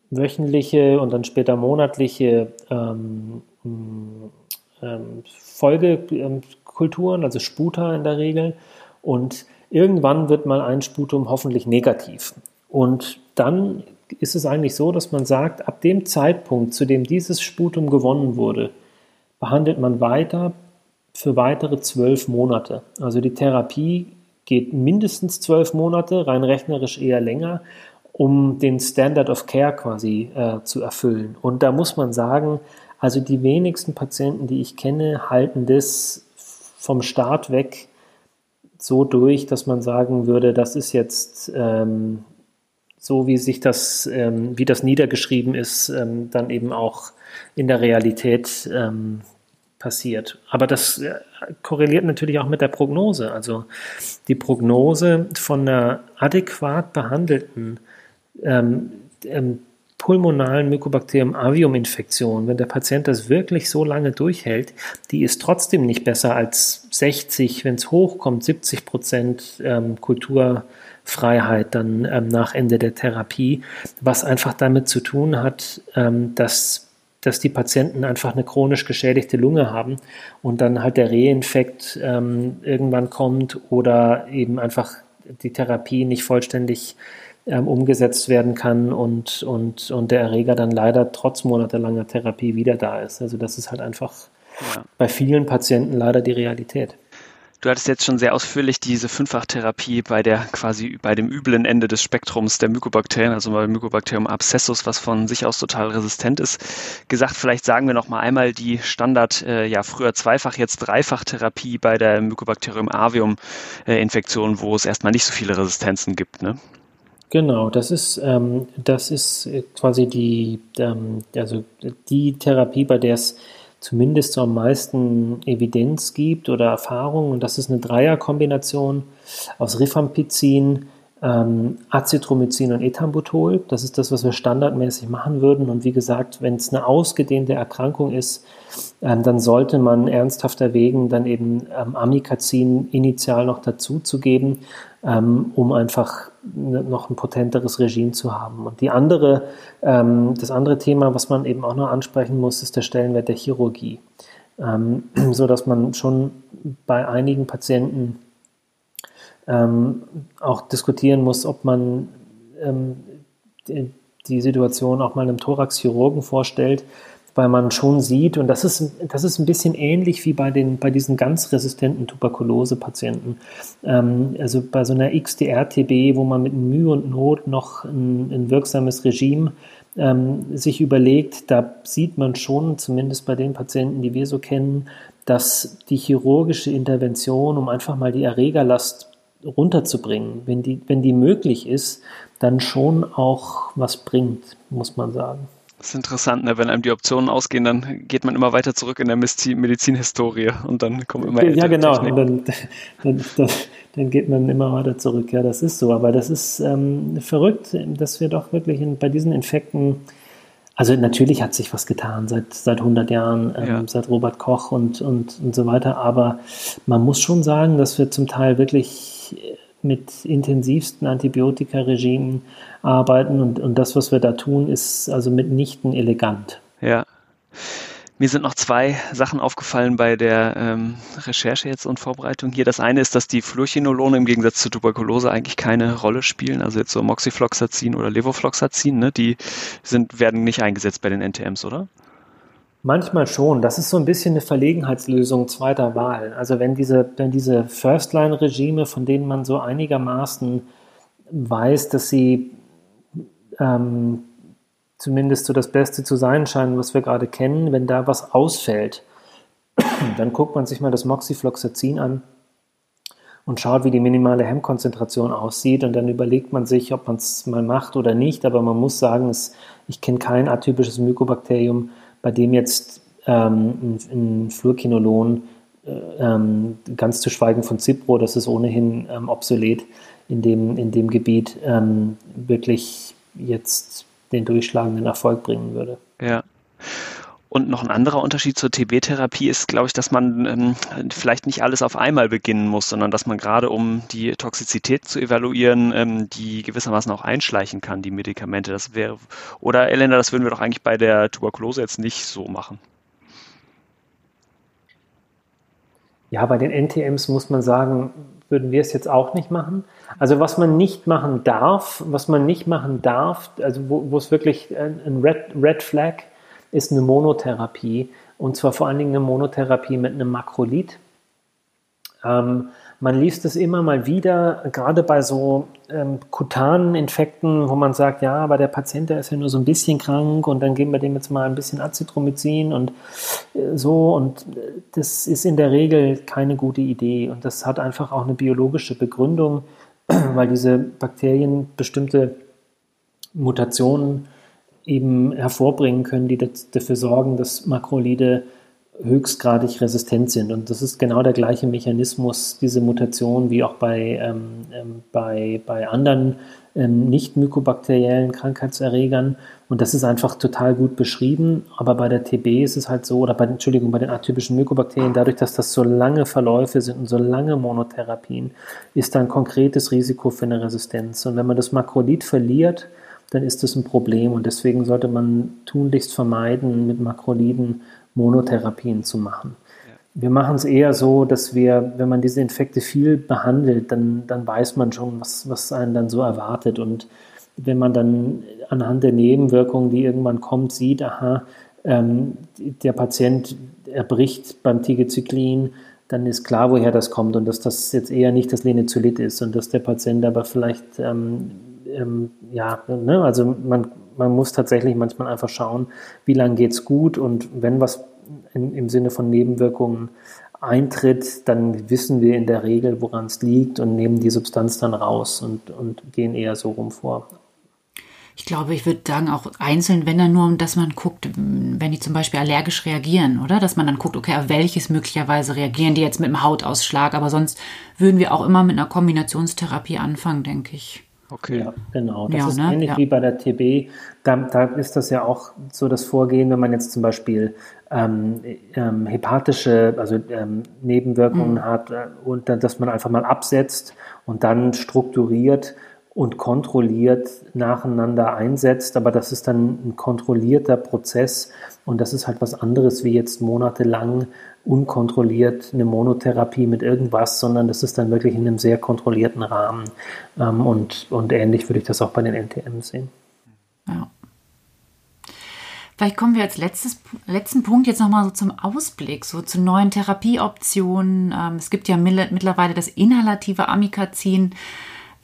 wöchentliche und dann später monatliche ähm, ähm, Folgekulturen, also Sputa in der Regel. Und irgendwann wird mal ein Sputum hoffentlich negativ. Und dann ist es eigentlich so, dass man sagt, ab dem Zeitpunkt, zu dem dieses Sputum gewonnen wurde, behandelt man weiter für weitere zwölf Monate. Also die Therapie geht mindestens zwölf Monate, rein rechnerisch eher länger, um den Standard of Care quasi äh, zu erfüllen. Und da muss man sagen, also die wenigsten Patienten, die ich kenne, halten das vom Start weg so durch, dass man sagen würde, das ist jetzt ähm, so, wie sich das, ähm, wie das niedergeschrieben ist, ähm, dann eben auch in der Realität ähm, passiert. Aber das äh, korreliert natürlich auch mit der Prognose. Also die Prognose von einer adäquat behandelten ähm, ähm, pulmonalen Mycobacterium avium Infektion, wenn der Patient das wirklich so lange durchhält, die ist trotzdem nicht besser als 60, wenn es hochkommt, 70 Prozent ähm, Kulturfreiheit dann ähm, nach Ende der Therapie, was einfach damit zu tun hat, ähm, dass dass die Patienten einfach eine chronisch geschädigte Lunge haben und dann halt der Reinfekt ähm, irgendwann kommt oder eben einfach die Therapie nicht vollständig ähm, umgesetzt werden kann und, und, und der Erreger dann leider trotz monatelanger Therapie wieder da ist. Also das ist halt einfach ja. bei vielen Patienten leider die Realität. Du hattest jetzt schon sehr ausführlich diese Fünfachtherapie bei der quasi bei dem üblen Ende des Spektrums der Mykobakterien, also bei Mycobacterium abscessus, was von sich aus total resistent ist, gesagt. Vielleicht sagen wir noch mal einmal die Standard, äh, ja früher zweifach, jetzt dreifach Therapie bei der Mycobacterium avium äh, Infektion, wo es erstmal nicht so viele Resistenzen gibt. Ne? Genau, das ist, ähm, das ist quasi die, ähm, also die Therapie, bei der es zumindest so am meisten Evidenz gibt oder Erfahrung. Und das ist eine Dreierkombination aus Rifampicin, ähm, Azithromycin und Ethambutol. Das ist das, was wir standardmäßig machen würden. Und wie gesagt, wenn es eine ausgedehnte Erkrankung ist, ähm, dann sollte man ernsthaft erwägen, dann eben ähm, Amikazin initial noch dazu zu geben, ähm, um einfach ne, noch ein potenteres Regime zu haben. Und die andere, ähm, das andere Thema, was man eben auch noch ansprechen muss, ist der Stellenwert der Chirurgie. Ähm, [CLEARS THROAT] so dass man schon bei einigen Patienten ähm, auch diskutieren muss, ob man ähm, die, Situation auch mal einem Thoraxchirurgen vorstellt, weil man schon sieht, und das ist, das ist ein bisschen ähnlich wie bei, den, bei diesen ganz resistenten Tuberkulose-Patienten. Ähm, also bei so einer XDR-TB, wo man mit Mühe und Not noch ein, ein wirksames Regime ähm, sich überlegt, da sieht man schon, zumindest bei den Patienten, die wir so kennen, dass die chirurgische Intervention, um einfach mal die Erregerlast runterzubringen, wenn die, wenn die möglich ist, dann schon auch was bringt, muss man sagen. Das ist interessant, ne? wenn einem die Optionen ausgehen, dann geht man immer weiter zurück in der Medizinhistorie und dann kommen immer Ja, genau, und dann, [LAUGHS] dann, dann, dann, geht man immer weiter zurück. Ja, das ist so, aber das ist ähm, verrückt, dass wir doch wirklich in, bei diesen Infekten, also natürlich hat sich was getan seit, seit 100 Jahren, ähm, ja. seit Robert Koch und, und, und so weiter, aber man muss schon sagen, dass wir zum Teil wirklich mit intensivsten Antibiotikaregimen arbeiten und, und das, was wir da tun, ist also mitnichten elegant. Ja. Mir sind noch zwei Sachen aufgefallen bei der ähm, Recherche jetzt und Vorbereitung hier. Das eine ist, dass die Fluorchinolone im Gegensatz zur Tuberkulose eigentlich keine Rolle spielen. Also jetzt so Moxifloxacin oder Levofloxacin, ne? die sind, werden nicht eingesetzt bei den NTMs, oder? Manchmal schon. Das ist so ein bisschen eine Verlegenheitslösung zweiter Wahl. Also wenn diese, wenn diese First-Line-Regime, von denen man so einigermaßen weiß, dass sie ähm, zumindest so das Beste zu sein scheinen, was wir gerade kennen, wenn da was ausfällt, [CLEARS THROAT] dann guckt man sich mal das Moxifloxacin an und schaut, wie die minimale Hemmkonzentration aussieht und dann überlegt man sich, ob man es mal macht oder nicht. Aber man muss sagen, es, ich kenne kein atypisches Mykobakterium, bei dem jetzt ähm, ein, Fluorquinolon, äh, ähm, ganz zu schweigen von Cipro, das ist ohnehin ähm, obsolet in dem, in dem Gebiet, ähm, wirklich jetzt den durchschlagenden Erfolg bringen würde. Ja. Und noch ein anderer Unterschied zur TB-Therapie ist, glaube ich, dass man ähm, vielleicht nicht alles auf einmal beginnen muss, sondern dass man gerade, um die Toxizität zu evaluieren, ähm, die gewissermaßen auch einschleichen kann, die Medikamente. Das wäre, oder Elena, das würden wir doch eigentlich bei der Tuberkulose jetzt nicht so machen. Ja, bei den NTMs muss man sagen, würden wir es jetzt auch nicht machen. Also was man nicht machen darf, was man nicht machen darf, also wo, wo es wirklich ein Red, Red Flag ist eine Monotherapie und zwar vor allen Dingen eine Monotherapie mit einem Makrolid, ähm, man liest es immer mal wieder, gerade bei so ähm, kutanen Infekten, wo man sagt, ja, aber der Patient, der ist ja nur so ein bisschen krank und dann geben wir dem jetzt mal ein bisschen Azithromycin und äh, so. Und äh, das ist in der Regel keine gute Idee. Und das hat einfach auch eine biologische Begründung, [CLEARS THROAT] weil diese Bakterien bestimmte Mutationen eben hervorbringen können, die dafür sorgen, dass Makrolide höchstgradig resistent sind. Und das ist genau der gleiche Mechanismus, diese Mutation, wie auch bei, ähm, ähm, bei, bei anderen ähm, nicht mykobakteriellen Krankheitserregern. Und das ist einfach total gut beschrieben. Aber bei der TB ist es halt so, oder bei, Entschuldigung, bei den atypischen Mykobakterien, dadurch, dass das so lange Verläufe sind und so lange Monotherapien, ist da ein konkretes Risiko für eine Resistenz. Und wenn man das Makrolid verliert, dann ist das ein Problem. Und deswegen sollte man tunlichst vermeiden, mit Makroliden Monotherapien zu machen. Wir machen es eher so, dass wir, wenn man diese Infekte viel behandelt, dann, dann weiß man schon, was, was einen dann so erwartet. Und wenn man dann anhand der Nebenwirkungen, die irgendwann kommt, sieht, aha, ähm, der Patient erbricht beim Tigecyclin, dann ist klar, woher das kommt und dass das jetzt eher nicht das Lenizolid ist und dass der Patient aber vielleicht, ähm, ähm, ja, ne, also man, man muss tatsächlich manchmal einfach schauen, wie lange geht es gut und wenn was in, im Sinne von Nebenwirkungen eintritt, dann wissen wir in der Regel, woran es liegt und nehmen die Substanz dann raus und, und gehen eher so rum vor. Ich glaube, ich würde sagen, auch einzeln, wenn dann nur, dass man guckt, wenn die zum Beispiel allergisch reagieren, oder? Dass man dann guckt, okay, auf welches möglicherweise reagieren die jetzt mit dem Hautausschlag, aber sonst würden wir auch immer mit einer Kombinationstherapie anfangen, denke ich. Okay. Ja, genau. Das ja, ist ne? ähnlich ja. wie bei der TB. Da, da, ist das ja auch so das Vorgehen, wenn man jetzt zum Beispiel ähm, ähm, hepatische, also ähm, Nebenwirkungen mhm. hat äh, und dann, dass man einfach mal absetzt und dann strukturiert und kontrolliert nacheinander einsetzt. Aber das ist dann ein kontrollierter Prozess und das ist halt was anderes wie jetzt monatelang unkontrolliert eine Monotherapie mit irgendwas, sondern das ist dann wirklich in einem sehr kontrollierten Rahmen. Ähm, und, und ähnlich würde ich das auch bei den NTM sehen. Ja. Vielleicht kommen wir als letztes, letzten Punkt jetzt nochmal so zum Ausblick, so zu neuen Therapieoptionen. Ähm, es gibt ja mittlerweile das inhalative Amikazin.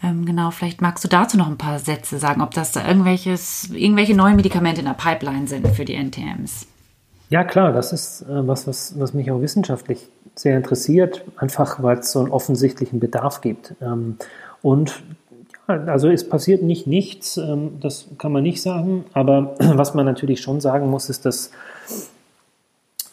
Ähm, genau, vielleicht magst du dazu noch ein paar Sätze sagen, ob das da irgendwelches, irgendwelche neuen Medikamente in der Pipeline sind für die NTMs. Ja, klar, das ist äh, was, was, was mich auch wissenschaftlich sehr interessiert, einfach weil es so einen offensichtlichen Bedarf gibt. Ähm, und ja, also es passiert nicht nichts, ähm, das kann man nicht sagen, aber [CLEARS THROAT] was man natürlich schon sagen muss, ist, dass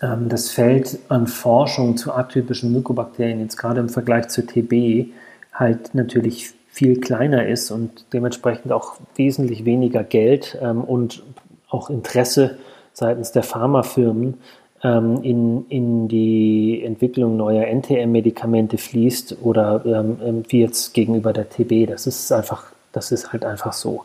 ähm, das Feld an Forschung zu atypischen Mykobakterien jetzt gerade im Vergleich zur TB halt natürlich viel kleiner ist und dementsprechend auch wesentlich weniger Geld ähm, und auch Interesse seitens der Pharmafirmen ähm, in, in die Entwicklung neuer NTM-Medikamente fließt oder ähm, ähm wie jetzt gegenüber der TB. Das ist einfach, das ist halt einfach so.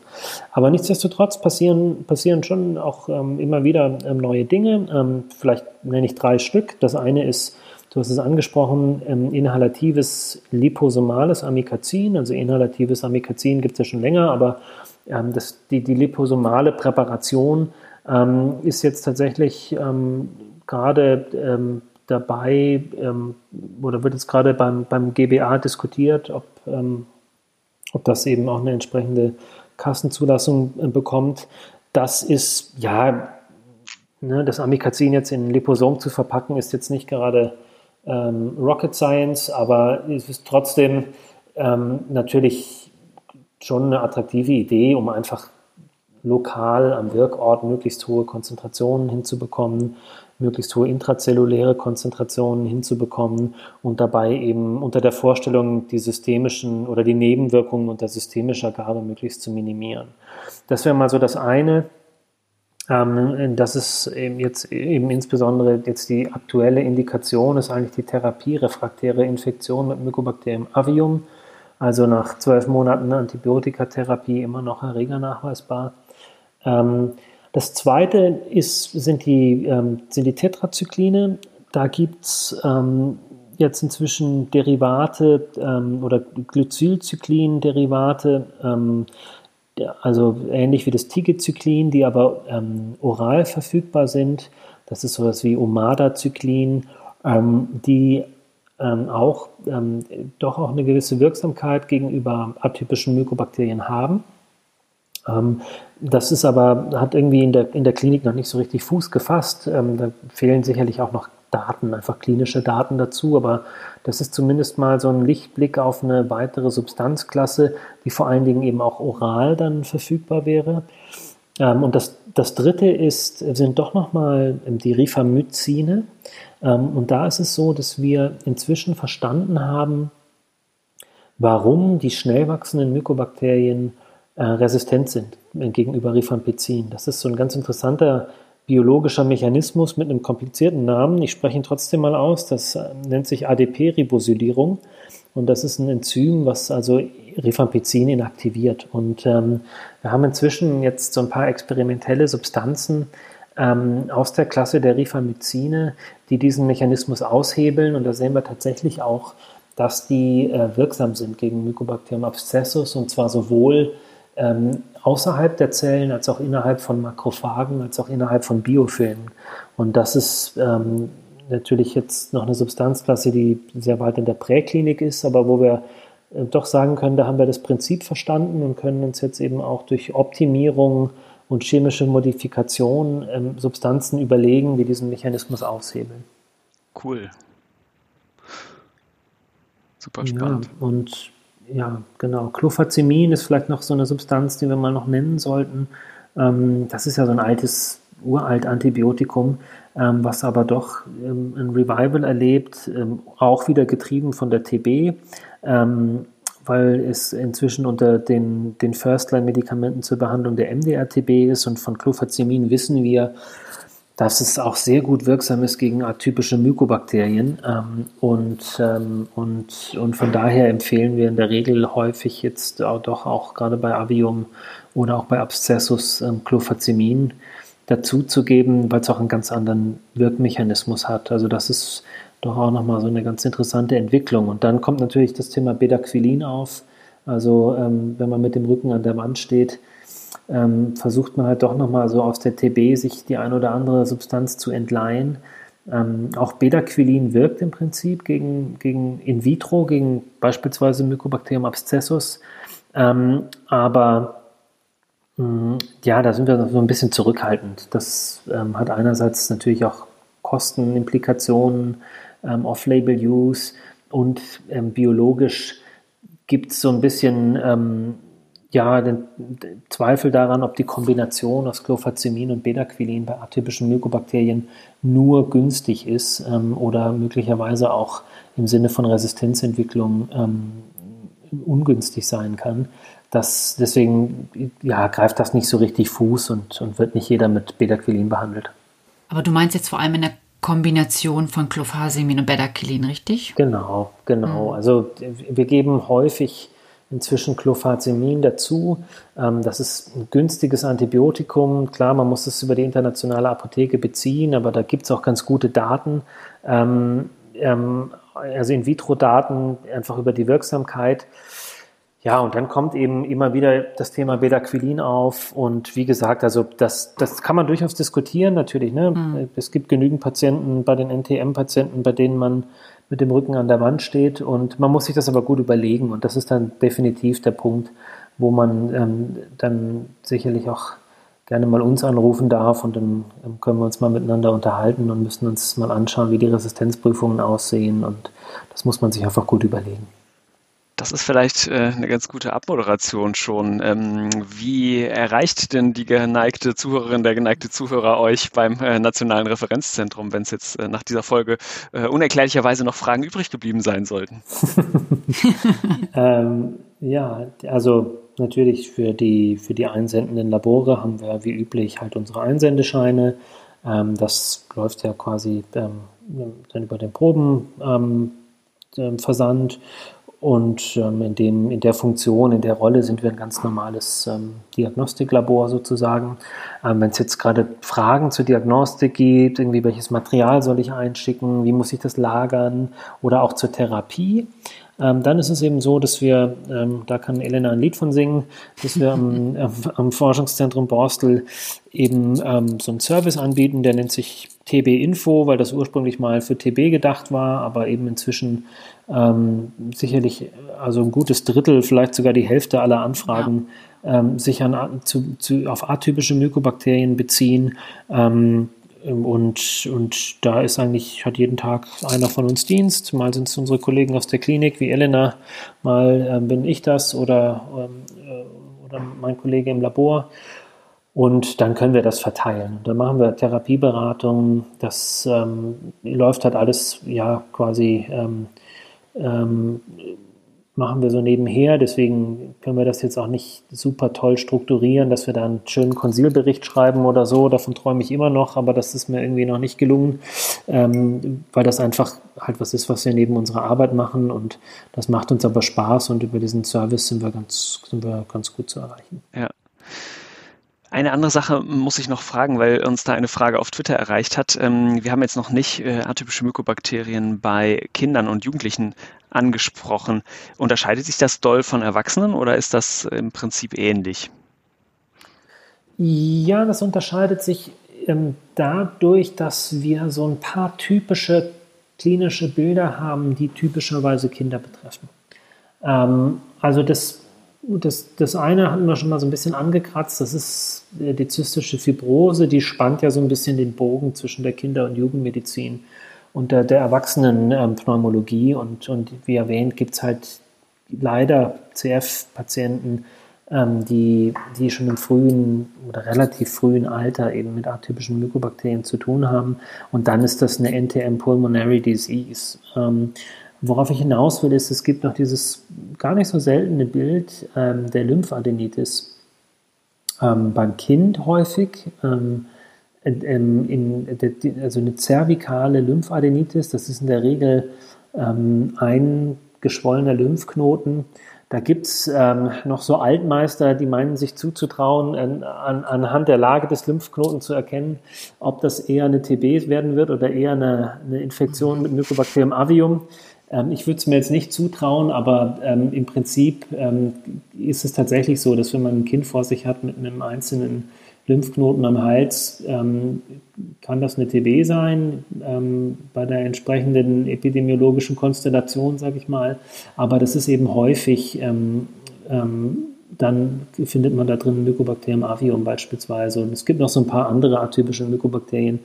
Aber nichtsdestotrotz passieren, passieren schon auch ähm, immer wieder ähm, neue Dinge. Ähm, vielleicht nenne ich drei Stück. Das eine ist, du hast es angesprochen, inhalatives liposomales Amikazin. Also inhalatives Amikazin gibt es ja schon länger, aber das, die, die liposomale Präparation ähm, ist jetzt tatsächlich ähm, gerade ähm, dabei ähm, oder wird jetzt gerade beim, beim GBA diskutiert, ob, ähm, ob das eben auch eine entsprechende Kassenzulassung äh, bekommt. Das ist, ja, ne, das Amikazin jetzt in Liposom zu verpacken, ist jetzt nicht gerade ähm, Rocket Science, aber es ist trotzdem natürlich schon eine attraktive Idee, um einfach lokal am Wirkort möglichst hohe Konzentrationen hinzubekommen, möglichst hohe intrazelluläre Konzentrationen hinzubekommen und dabei eben unter der Vorstellung, die systemischen oder die Nebenwirkungen unter systemischer Gabe möglichst zu minimieren. Das wäre mal so das eine. Ähm, das ist eben jetzt eben insbesondere jetzt die aktuelle Indikation, ist eigentlich die Therapie refraktäre Infektion mit Mycobacterium avium. Also nach zwölf Monaten Antibiotikatherapie immer noch Erreger nachweisbar. Ähm, das zweite ist, sind, die, ähm, sind die Tetrazykline. Da gibt es ähm, jetzt inzwischen Derivate ähm, oder Glycylcyclin-Derivate, ähm, also ähnlich wie das Tigecyclin, die aber ähm, oral verfügbar sind. Das ist sowas wie Omadacyclin, die ähm, auch ähm, doch auch eine gewisse Wirksamkeit gegenüber atypischen Mykobakterien haben. Ähm, das ist aber, hat irgendwie in der, in der Klinik noch nicht so richtig Fuß gefasst. Ähm, da fehlen sicherlich auch noch Daten, einfach klinische Daten dazu, aber das ist zumindest mal so ein Lichtblick auf eine weitere Substanzklasse, die vor allen Dingen eben auch oral dann verfügbar wäre. Ähm, und das, das dritte ist, sind doch nochmal die Rifamycine. Und da ist es so, dass wir inzwischen verstanden haben, warum die schnell wachsenden Mykobakterien äh, resistent sind gegenüber Rifampicin. Das ist so ein ganz interessanter biologischer Mechanismus mit einem komplizierten Namen. Ich spreche ihn trotzdem mal aus. Das äh, nennt sich ADP-Ribosylierung. Und das ist ein Enzym, was also Rifampicin inaktiviert. Und ähm, wir haben inzwischen jetzt so ein paar experimentelle Substanzen ähm, aus der Klasse der Rifamycine, die diesen Mechanismus aushebeln. Und da sehen wir tatsächlich auch, dass die äh, wirksam sind gegen Mycobacterium abscessus und zwar sowohl ähm, außerhalb der Zellen als auch innerhalb von Makrophagen, als auch innerhalb von Biofilmen. Und das ist ähm, natürlich jetzt noch eine Substanzklasse, die sehr weit in der Präklinik ist, aber wo wir äh, doch sagen können, da haben wir das Prinzip verstanden und können uns jetzt eben auch durch Optimierung und chemische Modifikation ähm, Substanzen überlegen, die diesen Mechanismus aushebeln. Cool. Super spannend. Ja, und ja, genau. Clofazemin ist vielleicht noch so eine Substanz, die wir mal noch nennen sollten. Ähm, das ist ja so ein altes, uralt Antibiotikum, ähm, was aber doch ähm, ein Revival erlebt, ähm, auch wieder getrieben von der TB, ähm, weil es inzwischen unter den, den First-Line-Medikamenten zur Behandlung der MDR-TB ist und von Clofazemin wissen wir, dass es auch sehr gut wirksam ist gegen atypische Mykobakterien. Ähm, und, ähm, und, und von daher empfehlen wir in der Regel häufig jetzt auch, doch auch gerade bei Avium oder auch bei Abscessus ähm, Clofazemin dazuzugeben, weil es auch einen ganz anderen Wirkmechanismus hat. Also das ist doch auch nochmal so eine ganz interessante Entwicklung. Und dann kommt natürlich das Thema Bedaquilin auf. Also ähm, wenn man mit dem Rücken an der Wand steht, ähm, versucht man halt doch nochmal so aus der TB sich die ein oder andere Substanz zu entleihen. Ähm, auch Bedaquilin wirkt im Prinzip gegen, gegen in vitro, gegen beispielsweise Mycobacterium abscessus. Ähm, aber mh, mm, ja, da sind wir so ein bisschen zurückhaltend. Das ähm, hat einerseits natürlich auch Kostenimplikationen, ähm, Off-Label-Use und ähm, biologisch gibt es so ein bisschen ja, den, den, Zweifel daran, ob die Kombination aus Clofazemin und Bedaquilin bei atypischen Mykobakterien nur günstig ist ähm, oder möglicherweise auch im Sinne von Resistenzentwicklung ähm, ungünstig sein kann. Das, deswegen ja, greift das nicht so richtig Fuß und, und wird nicht jeder mit Bedaquilin behandelt. Aber du meinst jetzt vor allem in der Kombination von Clofazemin und Bedaquilin, richtig? Genau, genau. Mhm. Also wir geben häufig inzwischen Clofazemin dazu. Ähm, das ist ein günstiges Antibiotikum. Klar, man muss es über die internationale Apotheke beziehen, aber da gibt es auch ganz gute Daten. Ähm, ähm, also In-vitro-Daten einfach über die Wirksamkeit. Ja, und dann kommt eben immer wieder das Thema Bedaquilin auf. Und wie gesagt, also das, das kann man durchaus diskutieren, natürlich. Ne? Mhm. Es gibt genügend Patienten bei den NTM-Patienten, bei denen man mit dem Rücken an der Wand steht. Und man muss sich das aber gut überlegen. Und das ist dann definitiv der Punkt, wo man ähm, dann sicherlich auch gerne mal uns anrufen darf und dann ähm, können wir uns mal miteinander unterhalten und müssen uns mal anschauen, wie die Resistenzprüfungen aussehen. Und das muss man sich einfach gut überlegen. Das ist vielleicht äh, eine ganz gute Abmoderation schon. Ähm, wie erreicht denn die geneigte Zuhörerin, der geneigte Zuhörer euch beim äh, Nationalen Referenzzentrum, wenn es jetzt äh, nach dieser Folge äh, unerklärlicherweise noch Fragen übrig geblieben sein sollten? [LAUGHS] ähm, ja, also natürlich für die, für die einsendenden Labore haben wir wie üblich halt unsere Einsendescheine. Ähm, das läuft ja quasi ähm, dann über den Probenversand. Und ähm, in, dem, in der Funktion, in der Rolle sind wir ein ganz normales ähm, Diagnostiklabor sozusagen. Ähm, Wenn es jetzt gerade Fragen zur Diagnostik gibt, irgendwie welches Material soll ich einschicken, wie muss ich das lagern oder auch zur Therapie, Ähm, dann ist es eben so, dass wir, ähm, da kann Elena ein Lied von singen, dass wir am, [LAUGHS] am Forschungszentrum Borstel eben ähm, so einen Service anbieten, der nennt sich TB Info, weil das ursprünglich mal für TB gedacht war, aber eben inzwischen ähm, sicherlich also ein gutes Drittel, vielleicht sogar die Hälfte aller Anfragen ja. ähm, sich an, zu, zu, auf atypische Mykobakterien beziehen. Ähm, und, und da ist eigentlich, hat jeden Tag einer von uns Dienst. Mal sind es unsere Kollegen aus der Klinik wie Elena, mal ähm, bin ich das oder, ähm, äh, oder mein Kollege im Labor. Und dann können wir das verteilen. Dann machen wir Therapieberatung. Das ähm, läuft halt alles ja quasi ähm, ähm, machen wir so nebenher. Deswegen können wir das jetzt auch nicht super toll strukturieren, dass wir da einen schönen Konsilbericht schreiben oder so. Davon träume ich immer noch, aber das ist mir irgendwie noch nicht gelungen, ähm, weil das einfach halt was ist, was wir neben unserer Arbeit machen und das macht uns aber Spaß und über diesen Service sind wir ganz, sind wir ganz gut zu erreichen. Ja. Eine andere Sache muss ich noch fragen, weil uns da eine Frage auf Twitter erreicht hat. Ähm, wir haben jetzt noch nicht äh, atypische Mykobakterien bei Kindern und Jugendlichen angesprochen. Unterscheidet sich das doll von Erwachsenen oder ist das im Prinzip ähnlich? Ja, das unterscheidet sich ähm, dadurch, dass wir so ein paar typische klinische Bilder haben, die typischerweise Kinder betreffen. Ähm, also das das, das eine hatten wir schon mal so ein bisschen angekratzt, das ist die zystische Fibrose, die spannt ja so ein bisschen den Bogen zwischen der Kinder- und Jugendmedizin und der, Erwachsenenpneumologie. Und, und wie erwähnt, gibt es halt leider CF-Patienten, ähm, die, die schon im frühen oder relativ frühen Alter eben mit atypischen Mykobakterien zu tun haben. Und dann ist das eine NTM Pulmonary Disease. Ähm, Worauf ich hinaus will, ist, es gibt noch dieses gar nicht so seltene Bild ähm, der Lymphadenitis ähm, beim Kind häufig. In, in, also eine zervikale Lymphadenitis, das ist in der Regel ähm, ein geschwollener Lymphknoten. Da gibt es ähm, noch so Altmeister, die meinen sich zuzutrauen, an, an, anhand der Lage des Lymphknoten zu erkennen, ob das eher eine TB werden wird oder eher eine, eine Infektion mit Mycobacterium avium. Ähm, ich würde es mir jetzt nicht zutrauen, aber ähm, im Prinzip ähm, ist es tatsächlich so, dass wenn man ein Kind vor sich hat mit einem einzelnen Lymphknoten am Hals, ähm, kann das eine TB sein, ähm, bei der entsprechenden epidemiologischen Konstellation, sage ich mal. Aber das ist eben häufig, ähm, dann findet man da drin Mycobacterium avium beispielsweise. Und es gibt noch so ein paar andere atypische Mykobakterien,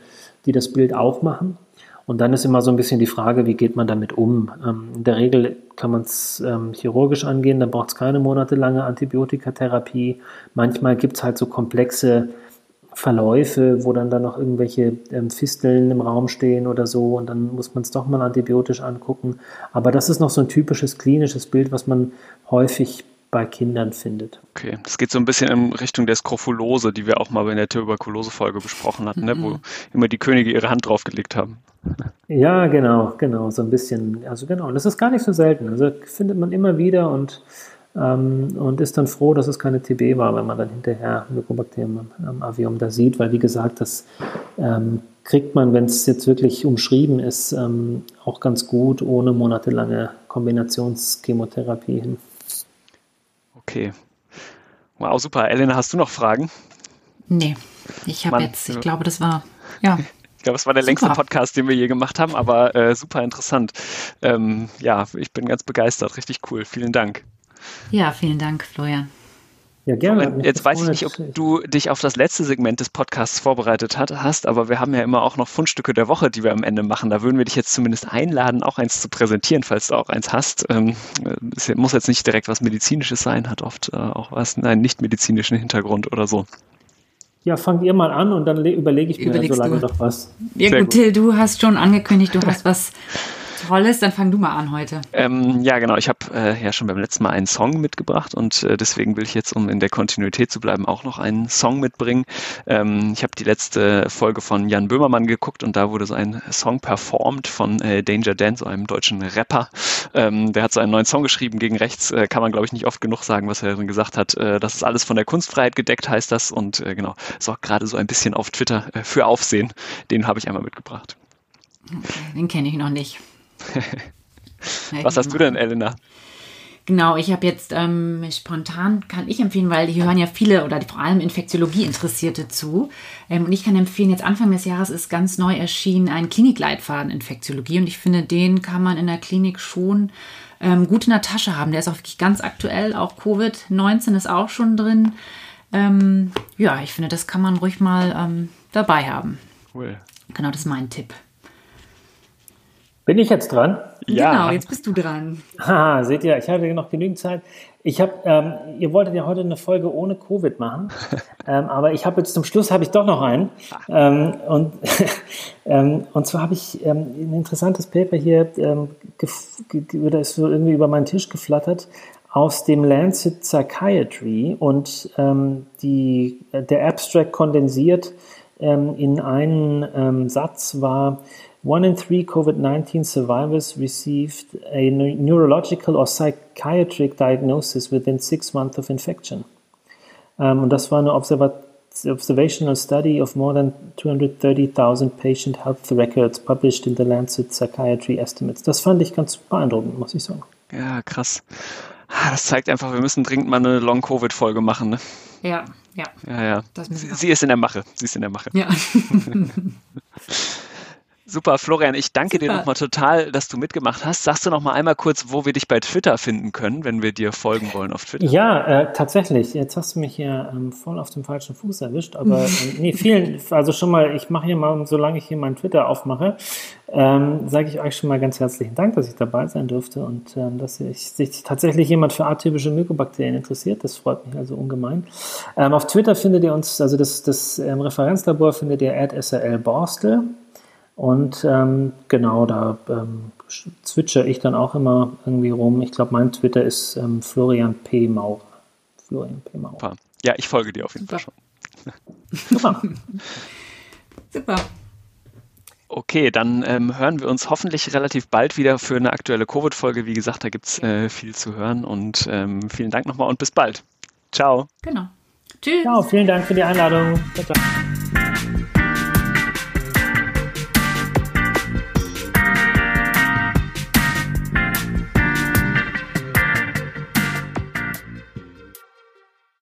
die das Bild auch machen. Und dann ist immer so ein bisschen die Frage, wie geht man damit um? Ähm, in der Regel kann man es ähm, chirurgisch angehen, dann braucht es keine monatelange Antibiotikatherapie. Manchmal gibt es halt so komplexe Verläufe, wo dann da noch irgendwelche ähm, Fisteln im Raum stehen oder so und dann muss man es doch mal antibiotisch angucken. Aber das ist noch so ein typisches klinisches Bild, was man häufig bei Kindern findet. Okay, das geht so ein bisschen in Richtung der Skrophulose, die wir auch mal in der Tuberkulose-Folge besprochen hatten, mhm. ne, wo mhm. immer die Könige ihre Hand draufgelegt haben. Ja, genau, genau, so ein bisschen. Also genau, das ist gar nicht so selten. Also findet man immer wieder und, ähm, und ist dann froh, dass es keine TB war, wenn man dann hinterher Mycobacterium am Avium da sieht, weil wie gesagt, das ähm, kriegt man, wenn es jetzt wirklich umschrieben ist, ähm, auch ganz gut ohne monatelange Kombinationschemotherapie hin. Okay. Wow, super. Elena, hast du noch Fragen? Nee, ich habe jetzt, ich glaube, das war, ja. Ich glaube, es war der super. längste Podcast, den wir je gemacht haben, aber äh, super interessant. Ähm, ja, ich bin ganz begeistert. Richtig cool. Vielen Dank. Ja, vielen Dank, Florian. Ja, gerne. Jetzt weiß ich nicht, ob du dich auf das letzte Segment des Podcasts vorbereitet hat, hast, aber wir haben ja immer auch noch Fundstücke der Woche, die wir am Ende machen. Da würden wir dich jetzt zumindest einladen, auch eins zu präsentieren, falls du auch eins hast. Ähm, es muss jetzt nicht direkt was Medizinisches sein, hat oft äh, auch was, einen nicht medizinischen Hintergrund oder so. Ja, fangt ihr mal an und dann überlege ich mir Überlegst so lange noch was. Ja, gut, Till, du hast schon angekündigt, du hast was Tolles, dann fang du mal an heute. Ähm, ja, genau. Ich habe äh, ja schon beim letzten Mal einen Song mitgebracht und äh, deswegen will ich jetzt, um in der Kontinuität zu bleiben, auch noch einen Song mitbringen. Ähm, ich habe die letzte Folge von Jan Böhmermann geguckt und da wurde so ein Song performt von äh, Danger Dan, so einem deutschen Rapper. Ähm, der hat so einen neuen Song geschrieben gegen rechts. Äh, kann man, glaube ich, nicht oft genug sagen, was er gesagt hat. Äh, das ist alles von der Kunstfreiheit gedeckt, heißt das. Und äh, genau, sorgt gerade so ein bisschen auf Twitter für Aufsehen. Den habe ich einmal mitgebracht. Okay, den kenne ich noch nicht. Was hast du denn, Elena? Genau, ich habe jetzt ähm, spontan kann ich empfehlen, weil hier hören ja viele oder vor allem Infektiologie Interessierte zu. Ähm, und ich kann empfehlen, jetzt Anfang des Jahres ist ganz neu erschienen ein Klinikleitfaden Infektiologie und ich finde, den kann man in der Klinik schon ähm, gut in der Tasche haben. Der ist auch wirklich ganz aktuell. Auch Covid-19 ist auch schon drin. Ähm, ja, ich finde, das kann man ruhig mal ähm, dabei haben. Cool. Genau, das ist mein Tipp. Bin ich jetzt dran? Ja. Genau, jetzt bist du dran. Haha, seht ihr, ich hatte noch genügend Zeit. Ich habe, ähm, ihr wolltet ja heute eine Folge ohne Covid machen, [LAUGHS] ähm, aber ich habe jetzt zum Schluss habe ich doch noch einen. Ähm, und [LAUGHS] ähm, und zwar habe ich ähm, ein interessantes Paper hier, ähm, oder ist so irgendwie über meinen Tisch geflattert aus dem Lancet Psychiatry und ähm, die, der Abstract kondensiert ähm, in einen ähm, Satz war One in three COVID 19 survivors received a neurological or psychiatric diagnosis within six months of infection. Um, und das war eine observational study of more than 230,000 patient health records published in the Lancet Psychiatry Estimates. Das fand ich ganz beeindruckend, muss ich sagen. Ja, krass. Ah, das zeigt einfach, wir müssen dringend mal eine Long-Covid-Folge machen. Ne? Ja, ja. Ja, ja. Sie, sie ist in der Mache. Sie ist in der Mache. Ja. [LAUGHS] [LAUGHS] Super, Florian, ich danke Super. dir nochmal total, dass du mitgemacht hast. Sagst du noch mal einmal kurz, wo wir dich bei Twitter finden können, wenn wir dir folgen wollen auf Twitter? Ja, äh, tatsächlich. Jetzt hast du mich hier ähm, voll auf dem falschen Fuß erwischt. Aber [LAUGHS] äh, nee, vielen, also schon mal, ich mache hier mal, solange ich hier meinen Twitter aufmache, ähm, sage ich euch schon mal ganz herzlichen Dank, dass ich dabei sein durfte und ähm, dass ich, sich tatsächlich jemand für atypische Mykobakterien interessiert. Das freut mich also ungemein. Ähm, auf Twitter findet ihr uns, also das, das ähm, Referenzlabor findet ihr at SRL Borstel. Und ähm, genau, da ähm, zwitscher ich dann auch immer irgendwie rum. Ich glaube, mein Twitter ist ähm, Florian P. Maurer. Florian P. Maurer. Ja, ich folge dir auf jeden Super. Fall schon. Super. [LAUGHS] Super. Okay, dann ähm, hören wir uns hoffentlich relativ bald wieder für eine aktuelle Covid-Folge. Wie gesagt, da gibt es äh, viel zu hören und ähm, vielen Dank nochmal und bis bald. Ciao. Genau. Tschüss. Ciao, vielen Dank für die Einladung. Ciao, ciao.